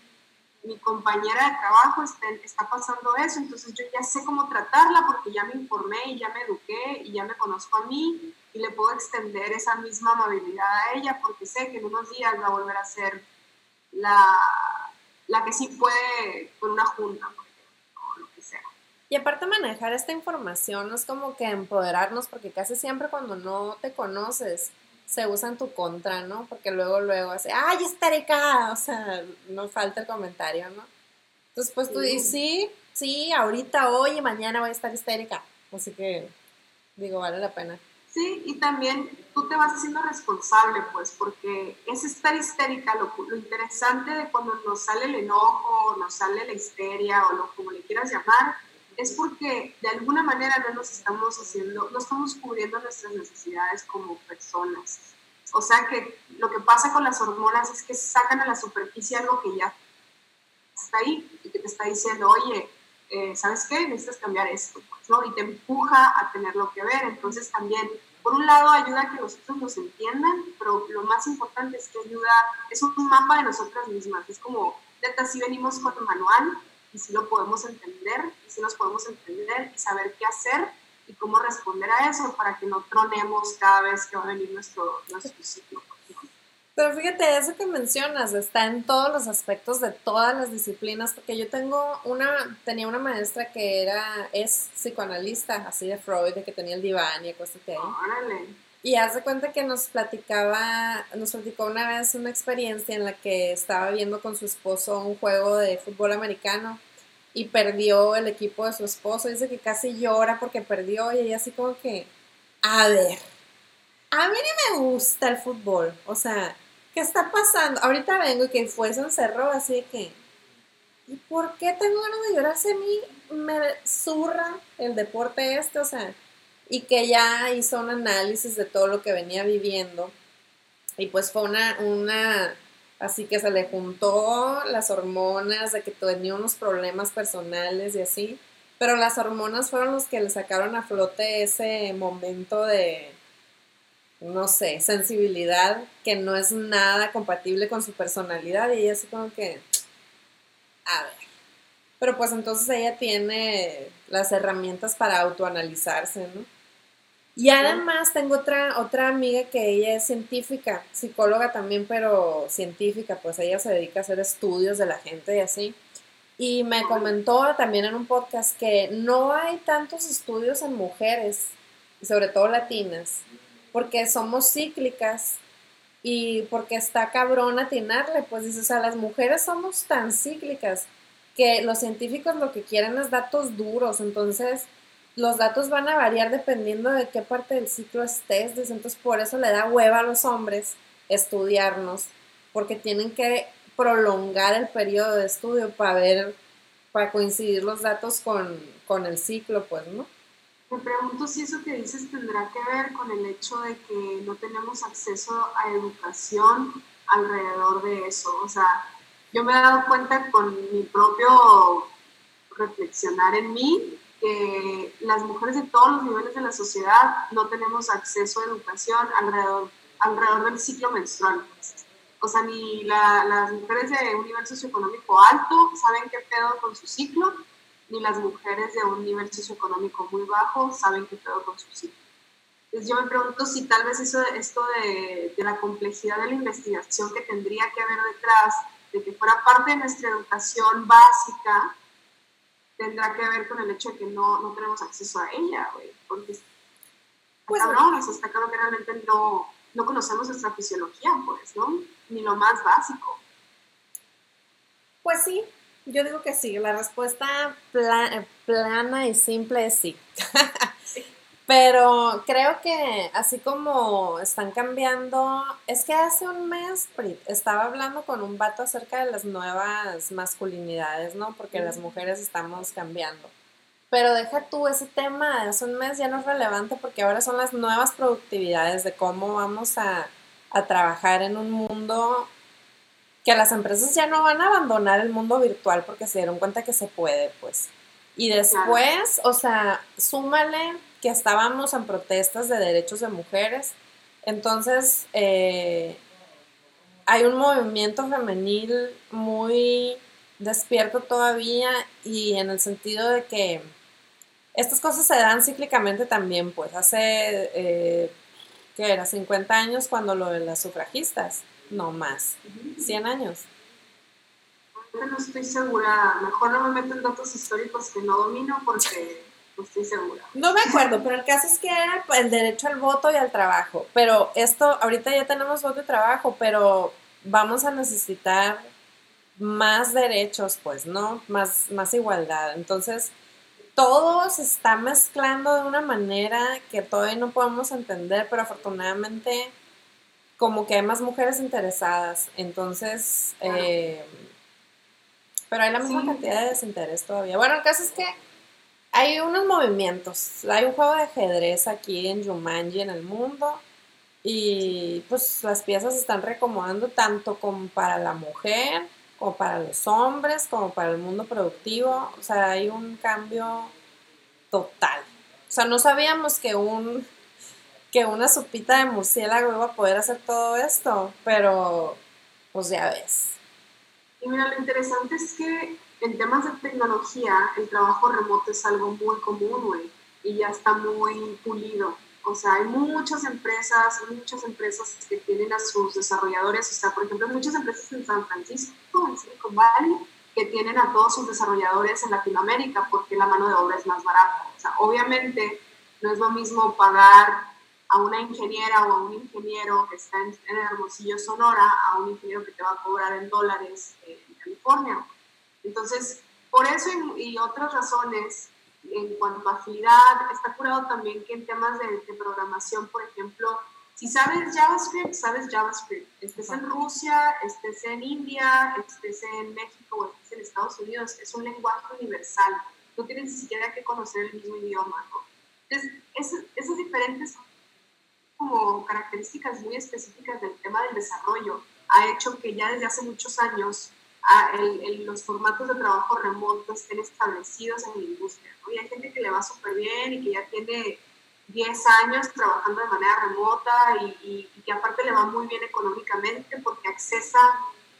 mi compañera de trabajo está, está, pasando eso, entonces yo ya sé cómo tratarla porque ya me informé y ya me eduqué y ya me conozco a mí y le puedo extender esa misma amabilidad a ella porque sé que en unos días va a volver a ser la, la que sí puede con una junta o lo que sea. Y aparte manejar esta información es como que empoderarnos porque casi siempre cuando no te conoces se usa en tu contra, ¿no? Porque luego, luego hace, ¡ay, histérica! O sea, no falta el comentario, ¿no? Entonces, pues tú dices, sí, sí, ahorita, hoy y mañana voy a estar histérica. Así que, digo, vale la pena. Sí, y también tú te vas haciendo responsable, pues, porque es estar histérica, lo, lo interesante de cuando nos sale el enojo, nos sale la histeria, o lo como le quieras llamar, es porque de alguna manera no nos estamos haciendo, no estamos cubriendo nuestras necesidades como personas. O sea que lo que pasa con las hormonas es que sacan a la superficie algo que ya está ahí y que te está diciendo, oye, eh, ¿sabes qué? Necesitas cambiar esto, pues, ¿no? Y te empuja a tenerlo que ver. Entonces también, por un lado, ayuda a que nosotros nos entiendan, pero lo más importante es que ayuda, es un mapa de nosotras mismas. Es como, neta, si venimos con el manual, y si lo podemos entender, y si nos podemos entender y saber qué hacer y cómo responder a eso para que no tronemos cada vez que va a venir nuestro, nuestro ciclo. Pero fíjate, eso que mencionas está en todos los aspectos de todas las disciplinas, porque yo tengo una, tenía una maestra que era, es psicoanalista, así de Freud, de que tenía el diván y cosas que hay. Y hace cuenta que nos platicaba, nos platicó una vez una experiencia en la que estaba viendo con su esposo un juego de fútbol americano y perdió el equipo de su esposo. Dice que casi llora porque perdió y ella así como que, a ver, a mí ni me gusta el fútbol. O sea, ¿qué está pasando? Ahorita vengo y que fue, se encerró así de que, ¿y por qué tengo ganas de llorar si a mí me zurra el deporte este? O sea, y que ya hizo un análisis de todo lo que venía viviendo. Y pues fue una, una, así que se le juntó las hormonas, de que tenía unos problemas personales y así. Pero las hormonas fueron los que le sacaron a flote ese momento de, no sé, sensibilidad que no es nada compatible con su personalidad. Y ella así como que, a ver. Pero pues entonces ella tiene las herramientas para autoanalizarse, ¿no? Y además tengo otra, otra amiga que ella es científica, psicóloga también, pero científica, pues ella se dedica a hacer estudios de la gente y así. Y me comentó también en un podcast que no hay tantos estudios en mujeres, sobre todo latinas, porque somos cíclicas y porque está cabrón atinarle, pues dice, o sea, las mujeres somos tan cíclicas que los científicos lo que quieren es datos duros, entonces los datos van a variar dependiendo de qué parte del ciclo estés, entonces por eso le da hueva a los hombres estudiarnos, porque tienen que prolongar el periodo de estudio para ver, para coincidir los datos con, con el ciclo, pues, ¿no? Me pregunto si eso que dices tendrá que ver con el hecho de que no tenemos acceso a educación alrededor de eso. O sea, yo me he dado cuenta con mi propio reflexionar en mí que las mujeres de todos los niveles de la sociedad no tenemos acceso a educación alrededor, alrededor del ciclo menstrual. O sea, ni las mujeres de un nivel socioeconómico alto saben qué pedo con su ciclo, ni las mujeres de un nivel socioeconómico muy bajo saben qué pedo con su ciclo. Entonces yo me pregunto si tal vez eso, esto de, de la complejidad de la investigación que tendría que haber detrás, de que fuera parte de nuestra educación básica, tendrá que ver con el hecho de que no, no tenemos acceso a ella, güey. Porque pues, cabrón, o está claro que realmente no, no conocemos nuestra fisiología, pues, ¿no? Ni lo más básico. Pues sí, yo digo que sí. La respuesta plana y simple es sí. Pero creo que así como están cambiando, es que hace un mes estaba hablando con un vato acerca de las nuevas masculinidades, ¿no? Porque las mujeres estamos cambiando. Pero deja tú ese tema hace un mes ya no es relevante porque ahora son las nuevas productividades de cómo vamos a, a trabajar en un mundo que las empresas ya no van a abandonar el mundo virtual porque se dieron cuenta que se puede, pues. Y después, o sea, súmale que estábamos en protestas de derechos de mujeres. Entonces, eh, hay un movimiento femenil muy despierto todavía y en el sentido de que estas cosas se dan cíclicamente también, pues hace, eh, ¿qué era? 50 años cuando lo de las sufragistas, no más, 100 años. No estoy segura, mejor no me meto en datos históricos que no domino porque no estoy segura. No me acuerdo, pero el caso es que era el derecho al voto y al trabajo. Pero esto, ahorita ya tenemos voto y trabajo, pero vamos a necesitar más derechos, pues, ¿no? Más, más igualdad. Entonces, todo se está mezclando de una manera que todavía no podemos entender, pero afortunadamente como que hay más mujeres interesadas. Entonces, eh, pero hay la misma cantidad de desinterés todavía. Bueno, el caso es que hay unos movimientos. Hay un juego de ajedrez aquí en Jumanji, en el mundo. Y pues las piezas se están reacomodando tanto como para la mujer, como para los hombres, como para el mundo productivo. O sea, hay un cambio total. O sea, no sabíamos que un que una sopita de murciélago iba a poder hacer todo esto, pero pues ya ves. Y mira, lo interesante es que en temas de tecnología, el trabajo remoto es algo muy común, güey, y ya está muy pulido. O sea, hay muchas empresas, muchas empresas que tienen a sus desarrolladores, o sea, por ejemplo, muchas empresas en San Francisco, en Silicon Valley, que tienen a todos sus desarrolladores en Latinoamérica porque la mano de obra es más barata. O sea, obviamente no es lo mismo pagar a una ingeniera o a un ingeniero que está en, en Hermosillo, Sonora, a un ingeniero que te va a cobrar en dólares en California. Entonces, por eso y, otras razones, en cuanto a agilidad, está curado también que en temas de, programación, por ejemplo, si sabes JavaScript, sabes JavaScript. Estés en Rusia, estés en India, estés en México o estés en Estados Unidos, es un lenguaje universal. No tienes ni siquiera que conocer el mismo idioma. Entonces, esas diferentes como características muy específicas del tema del desarrollo ha hecho que ya desde hace muchos años los formatos de trabajo remoto estén establecidos en la industria. Y hay gente que le va súper bien y que ya tiene 10 años trabajando de manera remota y, que aparte le va muy bien económicamente porque accesa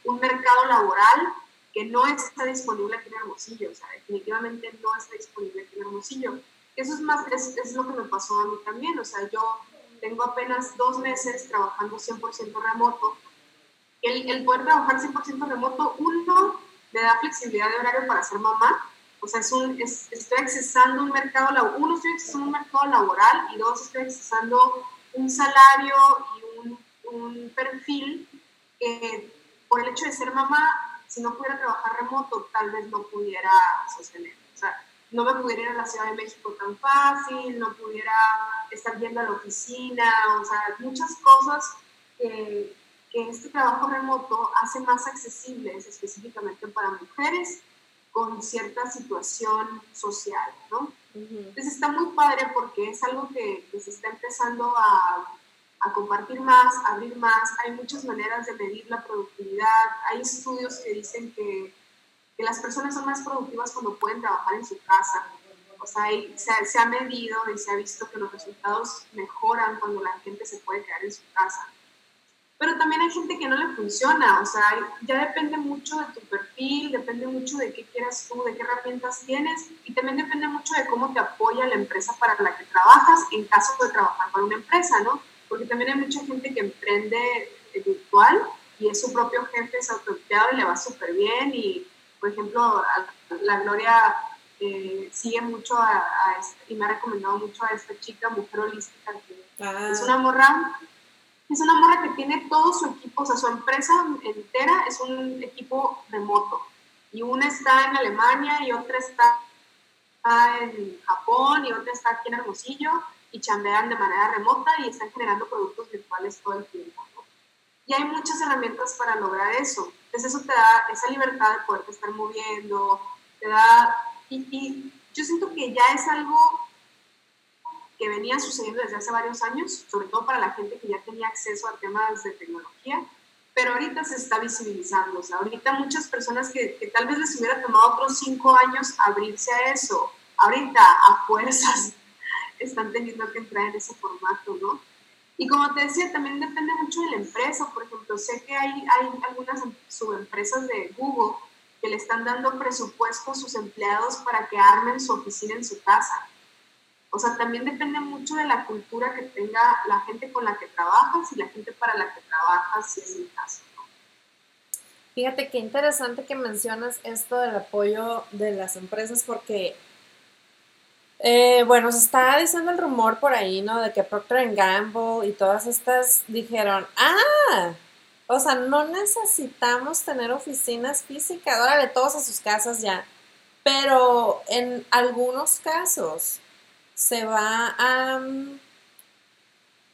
un mercado laboral que no está disponible aquí en Hermosillo, o sea, definitivamente no está disponible aquí en Hermosillo. Eso es, más, es, es lo que me pasó a mí también, o sea, yo tengo apenas dos meses trabajando 100% remoto el, el poder trabajar 100% remoto, uno, le da flexibilidad de horario para ser mamá, o sea, es un, estoy accesando un mercado, uno, estoy accesando un mercado laboral y dos, estoy accesando un salario y un, un perfil que por el hecho de ser mamá, si no pudiera trabajar remoto, tal vez no pudiera sostener. O sea, no me pudiera ir a la Ciudad de México tan fácil, no pudiera estar yendo a la oficina, o sea, muchas cosas que, que este trabajo remoto hace más accesibles específicamente para mujeres con cierta situación social, ¿no? Entonces está muy padre porque es algo que, que se está empezando a, a, compartir más, a abrir más. Hay muchas maneras de medir la productividad. Hay estudios que dicen que, que las personas son más productivas cuando pueden trabajar en su casa. O sea, se, se, ha medido y se ha visto que los resultados mejoran cuando la gente se puede quedar en su casa pero también hay gente que no le funciona, o sea, ya depende mucho de tu perfil, depende mucho de qué quieras tú, de qué herramientas tienes y también depende mucho de cómo te apoya la empresa para la que trabajas en caso de trabajar para una empresa, ¿no? Porque también hay mucha gente que emprende virtual y es su propio jefe, es autoempleado y le va súper bien y, por ejemplo, la Gloria eh, sigue mucho a, y me ha recomendado mucho a esta chica, Mujer Holística, que ah. es una morra es una morra que tiene todo su equipo, o sea, su empresa entera es un equipo remoto. Y una está en Alemania y otra está en Japón y otra está aquí en Hermosillo y chambean de manera remota y están generando productos virtuales todo el tiempo. Y hay muchas herramientas para lograr eso. Entonces eso te da esa libertad de poderte estar moviendo, te da... Y, y yo siento que ya es algo que venía sucediendo desde hace varios años, sobre todo para la gente que ya tenía acceso a temas de tecnología, pero ahorita se está visibilizando. O sea, ahorita muchas personas que, tal vez les hubiera tomado otros cinco años abrirse a eso, ahorita a fuerzas están teniendo que entrar en ese formato, ¿no? Y como te decía, también depende mucho de la empresa. Por ejemplo, sé que hay, hay algunas subempresas de Google que le están dando presupuesto a sus empleados para que armen su oficina en su casa. O sea, también depende mucho de la cultura que tenga la gente con la que trabajas y la gente para la que trabajas, si es el caso. Fíjate qué interesante que mencionas esto del apoyo de las empresas porque, eh, bueno, se está diciendo el rumor por ahí, ¿no? De que Procter Gamble y todas estas dijeron, ah, o sea, no necesitamos tener oficinas físicas, órale, todos a sus casas ya. Pero en algunos casos, se va a...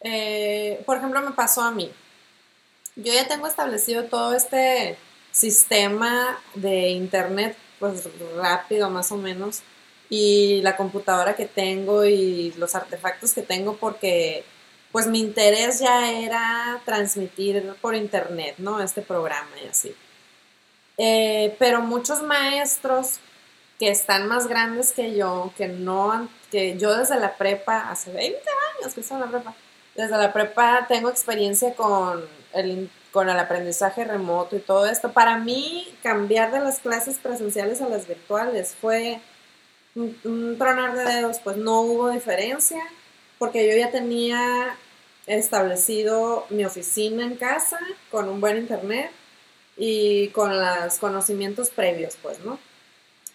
Eh, por ejemplo, me pasó a mí. Yo ya tengo establecido todo este sistema de internet, pues rápido más o menos, y la computadora que tengo y los artefactos que tengo porque pues mi interés ya era transmitir por internet, ¿no? Este programa y así. Eh, pero muchos maestros que están más grandes que yo, que no que yo desde la prepa, hace 20 años que estoy en la prepa, desde la prepa tengo experiencia con el, con el aprendizaje remoto y todo esto. Para mí, cambiar de las clases presenciales a las virtuales fue un, tronar de dedos, pues no hubo diferencia, porque yo ya tenía establecido mi oficina en casa con un buen internet y con los conocimientos previos, pues, ¿no?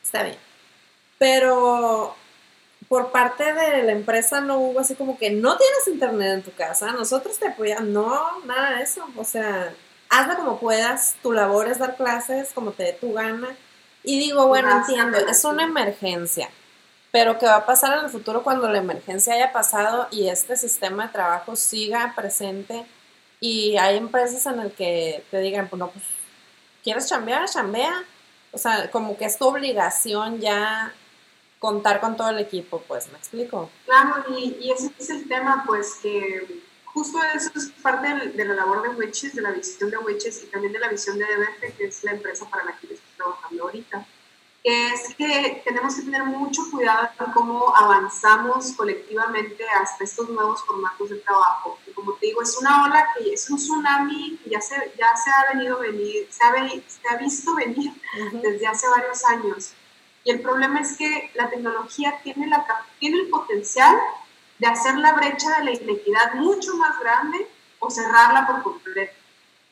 Está bien. Pero por parte de la empresa no hubo así como que no tienes internet en tu casa, nosotros te apoyamos, no, nada de eso. O sea, hazlo como puedas, tu labor es dar clases como te dé tu gana. Y digo, bueno, entiendo, es una emergencia, pero ¿qué va a pasar en el futuro cuando la emergencia haya pasado y este sistema de trabajo siga presente? Y hay empresas en las que te digan, pues no, pues, ¿quieres chambear? Chambea o sea, como que es tu obligación ya contar con todo el equipo, pues, ¿me explico? Claro, y, ese es el tema, pues, que justo eso es parte de, la labor de Witches, de la visión de Witches y también de la visión de DBF, que es la empresa para la que estoy trabajando ahorita es que tenemos que tener mucho cuidado en cómo avanzamos colectivamente hasta estos nuevos formatos de trabajo. Como te digo, es una ola que es un tsunami que ya se, ya se ha venido venir, se ha, se ha visto venir desde hace varios años. Y el problema es que la tecnología tiene, la, tiene el potencial de hacer la brecha de la inequidad mucho más grande o cerrarla por completo.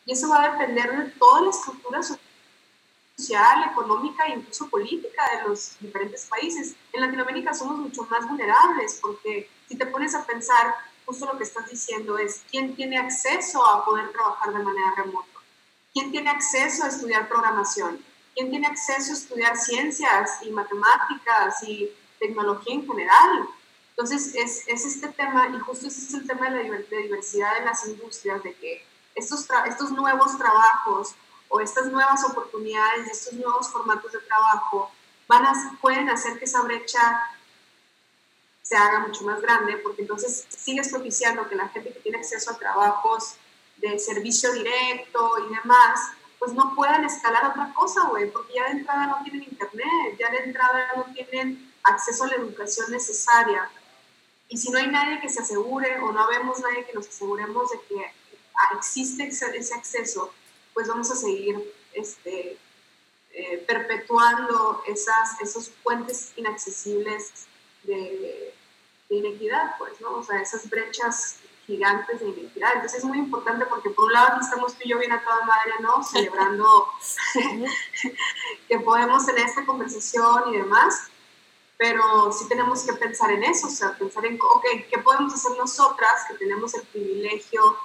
Y eso va a depender de toda la estructura social, económica e incluso política de los diferentes países. En Latinoamérica somos mucho más vulnerables porque si te pones a pensar, justo lo que estás diciendo es quién tiene acceso a poder trabajar de manera remota, quién tiene acceso a estudiar programación, quién tiene acceso a estudiar ciencias y matemáticas y tecnología en general. Entonces es, es este tema, y justo ese es el tema de la diversidad en las industrias, de que estos, estos nuevos trabajos o estas nuevas oportunidades, estos nuevos formatos de trabajo van a, pueden hacer que esa brecha se haga mucho más grande, porque entonces sigues propiciando que la gente que tiene acceso a trabajos de servicio directo y demás, pues no puedan escalar otra cosa, güey, porque ya de entrada no tienen internet, ya de entrada no tienen acceso a la educación necesaria. Y si no hay nadie que se asegure o no vemos nadie que nos aseguremos de que existe ese acceso, pues vamos a seguir este, eh, perpetuando esas, esos puentes inaccesibles de, de, inequidad, pues, ¿no? O sea, esas brechas gigantes de inequidad. Entonces es muy importante porque por un lado estamos tú y yo bien a toda madre, ¿no? Celebrando que podemos tener esta conversación y demás, pero sí tenemos que pensar en eso, o sea, pensar en, ok, ¿qué podemos hacer nosotras que tenemos el privilegio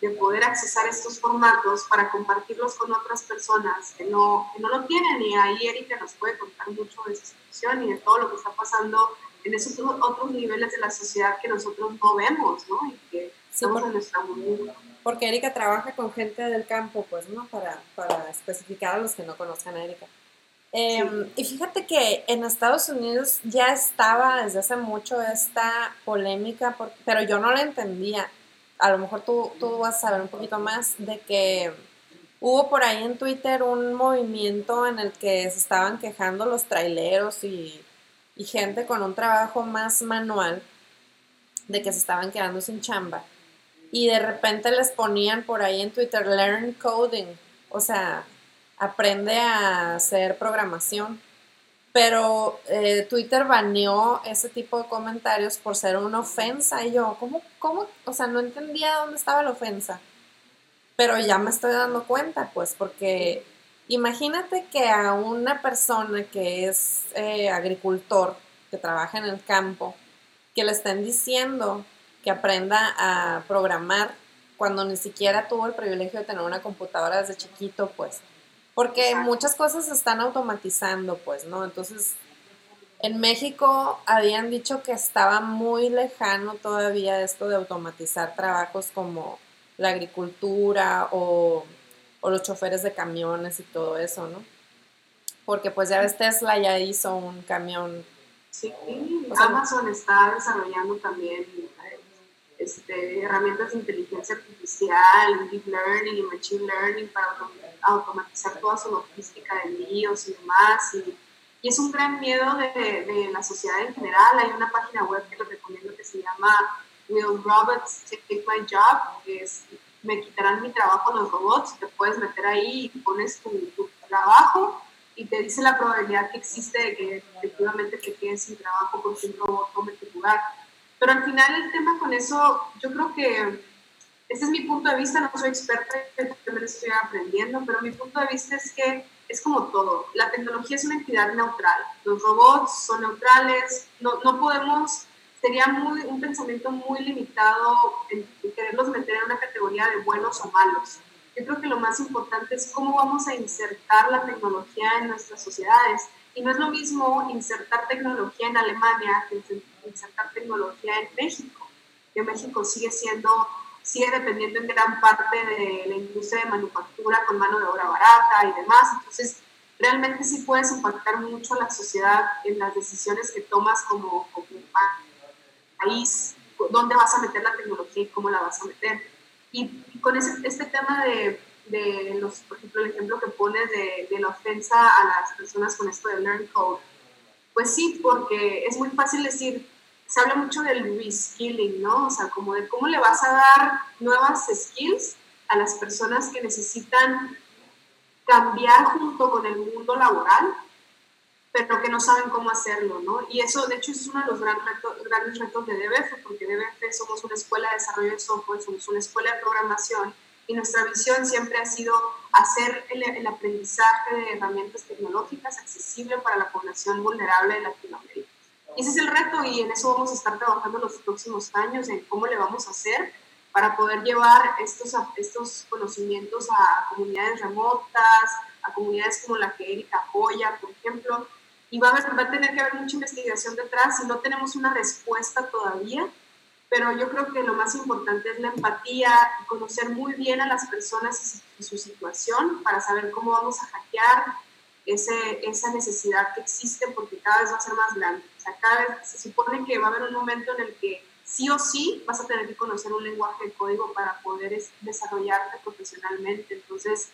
de poder accesar estos formatos para compartirlos con otras personas que no, que no lo tienen? Y ahí Erika nos puede contar mucho de esa situación y de todo lo que está pasando en esos otros niveles de la sociedad que nosotros no vemos, ¿no? Y que estamos en nuestra burbuja. Porque Erika trabaja con gente del campo, pues, ¿no? Para, para especificar a los que no conozcan a Erika. Em, y fíjate que en Estados Unidos ya estaba desde hace mucho esta polémica, pero yo no la entendía. A lo mejor tú, tú vas a saber un poquito más de que hubo por ahí en Twitter un movimiento en el que se estaban quejando los traileros y, y gente con un trabajo más manual de que se estaban quedando sin chamba. Y de repente les ponían por ahí en Twitter, learn coding. O sea, aprende a hacer programación. Pero eh, Twitter baneó ese tipo de comentarios por ser una ofensa. Y yo, ¿cómo, ¿cómo? O sea, no entendía dónde estaba la ofensa. Pero ya me estoy dando cuenta, pues, porque imagínate que a una persona que es eh, agricultor, que trabaja en el campo, que le estén diciendo que aprenda a programar cuando ni siquiera tuvo el privilegio de tener una computadora desde chiquito, pues porque muchas cosas se están automatizando, pues, ¿no? Entonces, en México habían dicho que estaba muy lejano todavía esto de automatizar trabajos como la agricultura o, los choferes de camiones y todo eso, ¿no? Porque pues ya ves, Tesla ya hizo un camión. Sí, Amazon está desarrollando también este, herramientas de inteligencia artificial, deep learning y machine learning para automatizar toda su logística de envíos y demás. Y, y es un gran miedo de, de, la sociedad en general. Hay una página web que lo recomiendo que se llama Will Robots Take My Job, que es me quitarán mi trabajo los robots. Te puedes meter ahí y pones tu, trabajo y te dice la probabilidad que existe de que efectivamente te quedes sin trabajo porque un robot tome tu lugar. Pero al final el tema con eso, yo creo que este es mi punto de vista, no soy experta, también estoy aprendiendo, pero mi punto de vista es que es como todo, la tecnología es una entidad neutral, los robots son neutrales, no, no podemos, sería muy, un pensamiento muy limitado en, quererlos meter en una categoría de buenos o malos. Yo creo que lo más importante es cómo vamos a insertar la tecnología en nuestras sociedades. Y no es lo mismo insertar tecnología en Alemania que insertar tecnología en México, que México sigue siendo sigue dependiendo en gran parte de la industria de manufactura con mano de obra barata y demás. Entonces, realmente sí puedes impactar mucho a la sociedad en las decisiones que tomas como, como país, dónde vas a meter la tecnología y cómo la vas a meter. Y, con ese, este tema de, de, los, por ejemplo, el ejemplo que pones de, de la ofensa a las personas con esto de Learn Code, pues sí, porque es muy fácil decir, se habla mucho del reskilling, ¿no? O sea, como de cómo le vas a dar nuevas skills a las personas que necesitan cambiar junto con el mundo laboral, pero que no saben cómo hacerlo, ¿no? Y eso, de hecho, es uno de los grandes retos, grandes retos de DBF, porque DBF somos una escuela de desarrollo de software, somos una escuela de programación, y nuestra visión siempre ha sido hacer el, el aprendizaje de herramientas tecnológicas accesible para la población vulnerable de Latinoamérica. Y ese es el reto y en eso vamos a estar trabajando los próximos años, en cómo le vamos a hacer para poder llevar estos, estos conocimientos a comunidades remotas, a comunidades como la que Erika apoya, por ejemplo. Y va a, tener que haber mucha investigación detrás y no tenemos una respuesta todavía, pero yo creo que lo más importante es la empatía conocer muy bien a las personas y su situación para saber cómo vamos a hackear ese, esa necesidad que existe porque cada vez va a ser más grande. O sea, cada vez se supone que va a haber un momento en el que sí o sí vas a tener que conocer un lenguaje de código para poder desarrollarte profesionalmente. Entonces,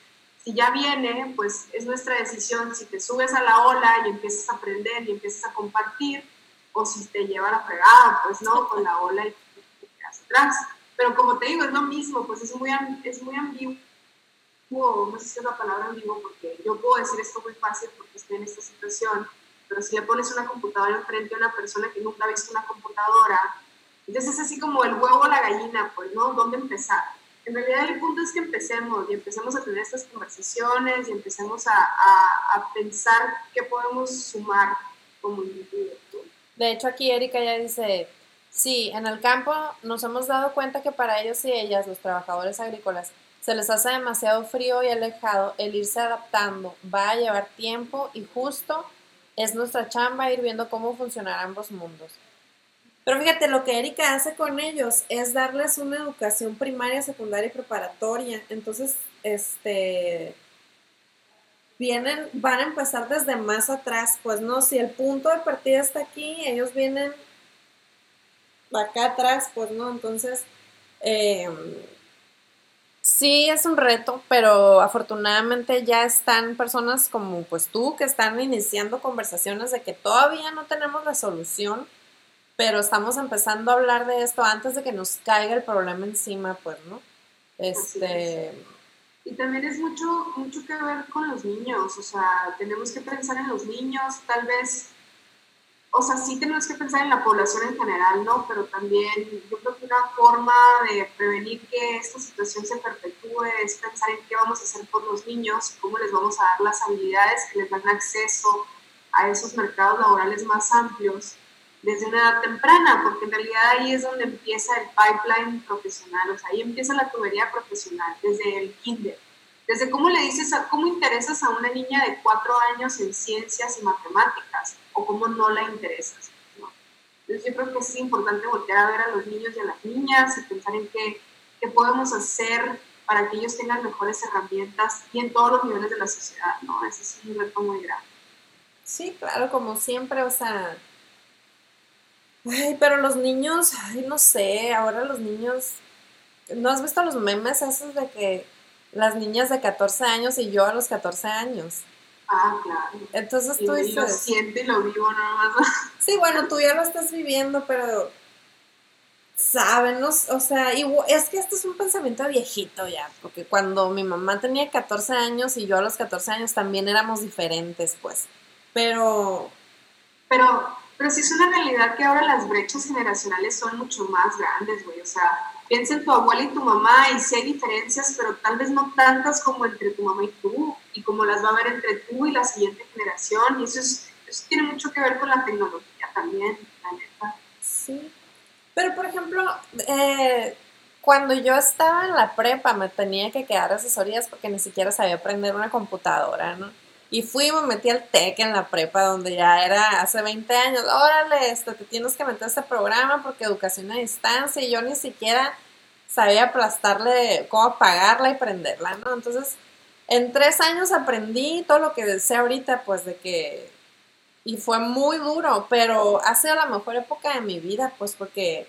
si ya viene, pues es nuestra decisión si te subes a la ola y empiezas a aprender y empiezas a compartir, o si te lleva la fregada, pues no, con la ola y te quedas atrás. Pero como te digo, es lo mismo, pues es muy, es muy ambiguo no sé si es la palabra vivo, porque yo puedo decir esto muy fácil porque estoy en esta situación, pero si le pones una computadora enfrente a una persona que nunca ha visto una computadora, entonces es así como el huevo o la gallina, pues, ¿no? ¿Dónde empezar? En realidad el punto es que empecemos y empecemos a tener estas conversaciones y empecemos a, pensar qué podemos sumar como individuos. De hecho, aquí Erika ya dice, sí, en el campo nos hemos dado cuenta que para ellos y ellas, los trabajadores agrícolas, se les hace demasiado frío y alejado, el irse adaptando va a llevar tiempo y justo es nuestra chamba ir viendo cómo funcionan ambos mundos. Pero fíjate, lo que Erika hace con ellos es darles una educación primaria, secundaria y preparatoria. Entonces, este vienen, van a empezar desde más atrás, pues no, si el punto de partida está aquí, ellos vienen acá atrás, pues no, entonces eh, Sí, es un reto, pero afortunadamente ya están personas como pues tú que están iniciando conversaciones de que todavía no tenemos la solución, pero estamos empezando a hablar de esto antes de que nos caiga el problema encima, pues, ¿no? Este y también es mucho mucho que ver con los niños, o sea, tenemos que pensar en los niños, tal vez o sea, sí tenemos que pensar en la población en general, ¿no? Pero también yo creo que una forma de prevenir que esta situación se perpetúe es pensar en qué vamos a hacer por los niños, cómo les vamos a dar las habilidades que les dan acceso a esos mercados laborales más amplios desde una edad temprana, porque en realidad ahí es donde empieza el pipeline profesional, o sea, ahí empieza la tubería profesional, desde el kinder. Desde cómo le dices, a, cómo interesas a una niña de cuatro años en ciencias y matemáticas, o cómo no la interesas. Entonces yo creo que es importante voltear a ver a los niños y a las niñas y pensar en qué, qué podemos hacer para que ellos tengan mejores herramientas y en todos los niveles de la sociedad, ¿no? Ese es un reto muy grande. Sí, claro, como siempre, o sea... Ay, pero los niños, ay, no sé, ahora los niños... ¿No has visto los memes esos de que las niñas de 14 años y yo a los 14 años? Ah, claro. Entonces tú dices... lo siento y lo vivo nada más. Sí, bueno, tú ya lo estás viviendo, pero... Saben, o sea, es que este es un pensamiento viejito ya, porque cuando mi mamá tenía 14 años y yo a los 14 años también éramos diferentes, pues. Pero... Pero, pero sí es una realidad que ahora las brechas generacionales son mucho más grandes, güey. O sea, piensa en tu abuela y tu mamá y sí hay diferencias, pero tal vez no tantas como entre tu mamá y tú y como las va a haber entre tú y la siguiente generación. Y eso, es, eso tiene mucho que ver con la tecnología también, la neta. Sí. Pero, por ejemplo, eh, cuando yo estaba en la prepa me tenía que quedar asesorías porque ni siquiera sabía aprender una computadora, ¿no? Y fui me metí al TEC en la prepa, donde ya era hace 20 años. Órale, esto, te tienes que meter a este programa porque educación a distancia. Y yo ni siquiera sabía aplastarle, cómo apagarla y prenderla, ¿no? Entonces, en tres años aprendí todo lo que sé ahorita, pues de que. Y fue muy duro, pero ha sido la mejor época de mi vida, pues porque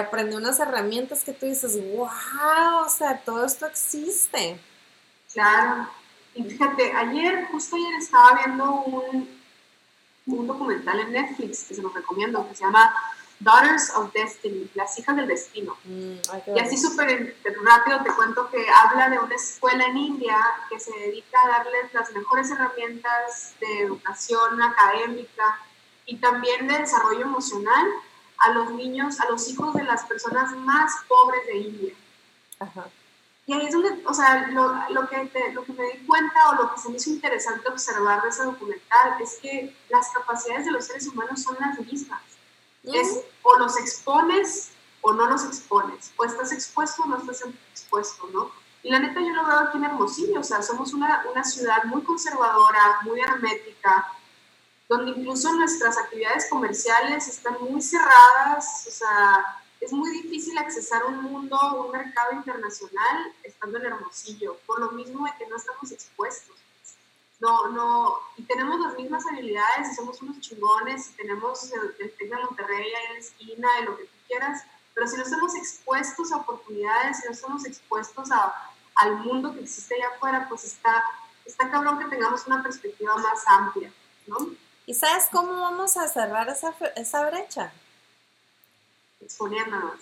aprendí unas herramientas que tú dices, wow, o sea, todo esto existe. Claro. Y fíjate, ayer, justo ayer estaba viendo un, un documental en Netflix que se los recomiendo, que se llama Daughters of Destiny, las hijas del destino. Mm, y así súper rápido te cuento que habla de una escuela en India que se dedica a darles las mejores herramientas de educación académica y también de desarrollo emocional a los niños, a los hijos de las personas más pobres de India. Ajá. Y ahí es donde, o sea, lo, lo que lo que me di cuenta o lo que se me hizo interesante observar de ese documental es que las capacidades de los seres humanos son las mismas. Es o los expones o no los expones, o estás expuesto o no estás expuesto, ¿no? Y la neta yo lo veo aquí en Hermosillo, o sea, somos una, una ciudad muy conservadora, muy hermética, donde incluso nuestras actividades comerciales están muy cerradas, o sea, es muy difícil accesar un mundo, un mercado internacional estando en Hermosillo, por lo mismo de que no estamos expuestos. no, no, y tenemos las mismas habilidades y somos unos chingones y tenemos el, el TEC de Monterrey ahí en la esquina y lo que tú quieras, pero si no estamos expuestos a oportunidades, si no estamos expuestos a, al mundo que existe allá afuera, pues está, está cabrón que tengamos una perspectiva más amplia, ¿no? ¿Y sabes cómo vamos a cerrar esa, esa brecha? Exponiéndonos.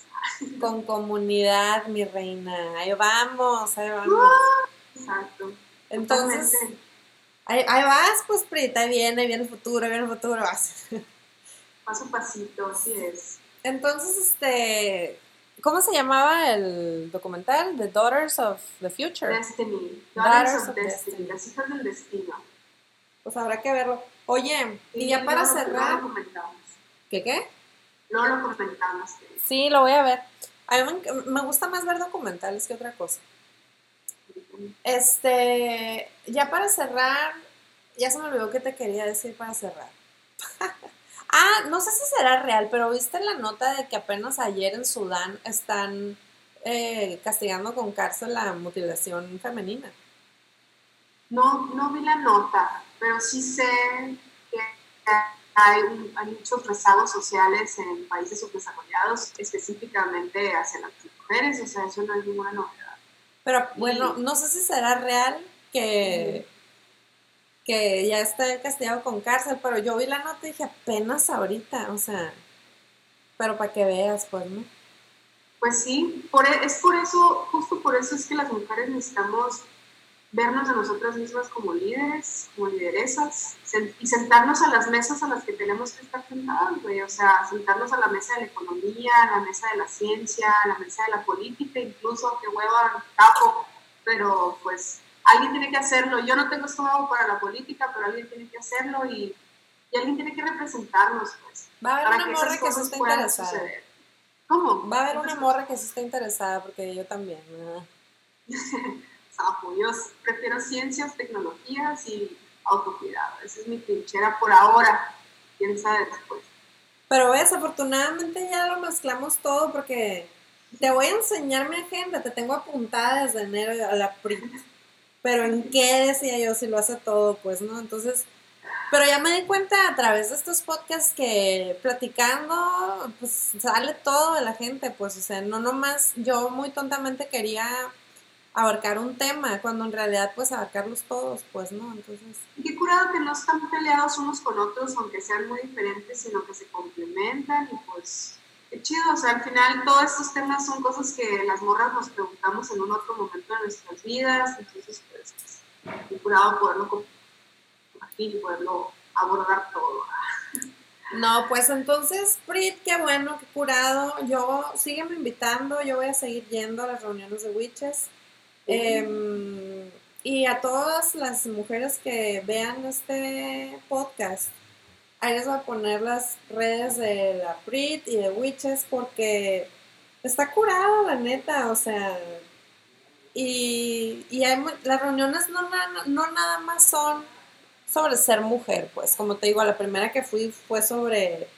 Con comunidad, mi reina. Ahí vamos, ahí vamos. Exacto. Entonces, ahí, ahí, vas, pues, Prita, ahí viene, viene el futuro, viene el futuro, vas. Paso a pasito, así es. Entonces, este, ¿cómo se llamaba el documental? The Daughters of the Future. Destiny. Daughters, of, Destiny. Las hijas del destino. Pues habrá que verlo. Oye, y ya para cerrar. ¿Qué qué? No lo comentamos. Sí, lo voy a ver. A mí me, me gusta más ver documentales que otra cosa. Este, ya para cerrar, ya se me olvidó que te quería decir para cerrar. ah, no sé si será real, pero viste la nota de que apenas ayer en Sudán están eh, castigando con cárcel la mutilación femenina. No, no vi la nota, pero sí sé que hay, hay muchos rezagos sociales en países subdesarrollados, específicamente hacia las mujeres, o sea, eso no es ninguna novedad. Pero bueno, no sé si será real que, que ya está castigado con cárcel, pero yo vi la nota y dije apenas ahorita, o sea, pero para que veas, pues, ¿no? Pues sí, por, e, es por eso, justo por eso es que las mujeres necesitamos vernos a nosotras mismas como líderes, como lideresas, y sentarnos a las mesas a las que tenemos que estar sentadas, güey, o sea, sentarnos a la mesa de la economía, a la mesa de la ciencia, a la mesa de la política, incluso, que hueva, capo, pero pues alguien tiene que hacerlo. Yo no tengo estómago para la política, pero alguien tiene que hacerlo y, y alguien tiene que representarnos, pues. Va a haber una morra que se está interesada. ¿Cómo? Va a haber una morra que se está interesada, porque yo también. Yo prefiero ciencias, tecnologías y autocuidado. Esa es mi trinchera por ahora. Quién sabe después. Pero ves, afortunadamente ya lo mezclamos todo porque te voy a enseñar mi agenda. Te tengo apuntada desde enero a la PRI. Pero en qué decía yo si lo hace todo, pues, ¿no? Entonces, pero ya me di cuenta a través de estos podcasts que platicando, pues sale todo de la gente, pues, o sea, no nomás yo muy tontamente quería abarcar un tema, cuando en realidad pues abarcarlos todos, pues no, entonces... Qué curado que no están peleados unos con otros, aunque sean muy diferentes, sino que se complementan y pues qué chido, o sea, al final todos estos temas son cosas que las morras nos preguntamos en un otro momento de nuestras vidas, entonces pues qué curado poderlo compartir y poderlo abordar todo. No, pues entonces, Prit, qué bueno, qué curado. Yo, sígueme invitando, yo voy a seguir yendo a las reuniones de Witches. Em, y a todas las mujeres que vean este podcast, ahí les voy a poner las redes de la Prit y de Witches porque está curado, la neta, o sea. Y, y las reuniones no, no nada más son sobre ser mujer, pues como te digo, la primera que fui fue sobre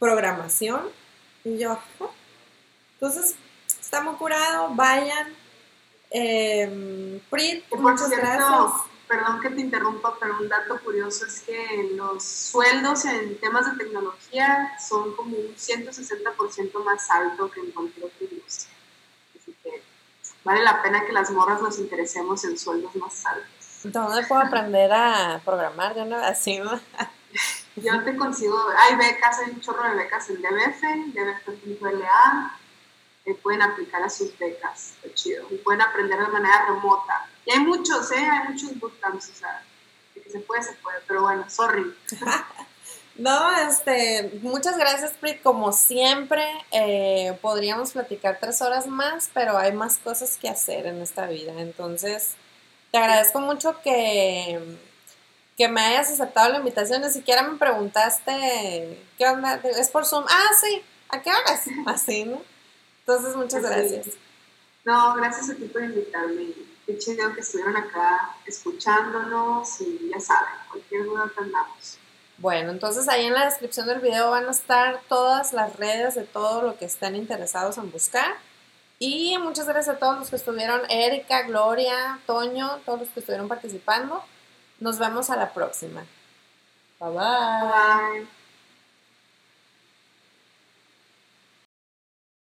programación. Y yo, entonces, está muy curado, vayan, eh, Prit, muchas gracias. Perdón que te interrumpa, pero un dato curioso es que los sueldos en temas de tecnología son como un 160% más alto que en cualquier otra industria. Así que vale la pena que las morras nos interesemos en sueldos más altos. ¿Dónde puedo aprender a programar? Yo no así, ¿no? Yo te consigo, hay becas, hay un chorro de becas en DBF, DBF.la, pueden aplicar a sus becas, qué chido, y pueden aprender de manera remota. Y hay muchos, ¿eh? Hay muchos bootcamps, o sea, que se puede, se puede, pero bueno, sorry. No, este, muchas gracias, Pri. Como siempre, eh, podríamos platicar tres horas más, pero hay más cosas que hacer en esta vida. Entonces, te agradezco mucho que, que me hayas aceptado la invitación. Ni siquiera me preguntaste, ¿qué onda? ¿Es por Zoom? Ah, sí, ¿a qué horas? Así, ¿no? Entonces, muchas gracias. No, gracias a ti por invitarme. Qué chido que estuvieron acá escuchándonos y ya saben, cualquier duda que andamos. Bueno, entonces ahí en la descripción del video van a estar todas las redes de todo lo que estén interesados en buscar. Y muchas gracias a todos los que estuvieron, Erika, Gloria, Toño, todos los que estuvieron participando. Nos vemos a la próxima. Bye bye. bye.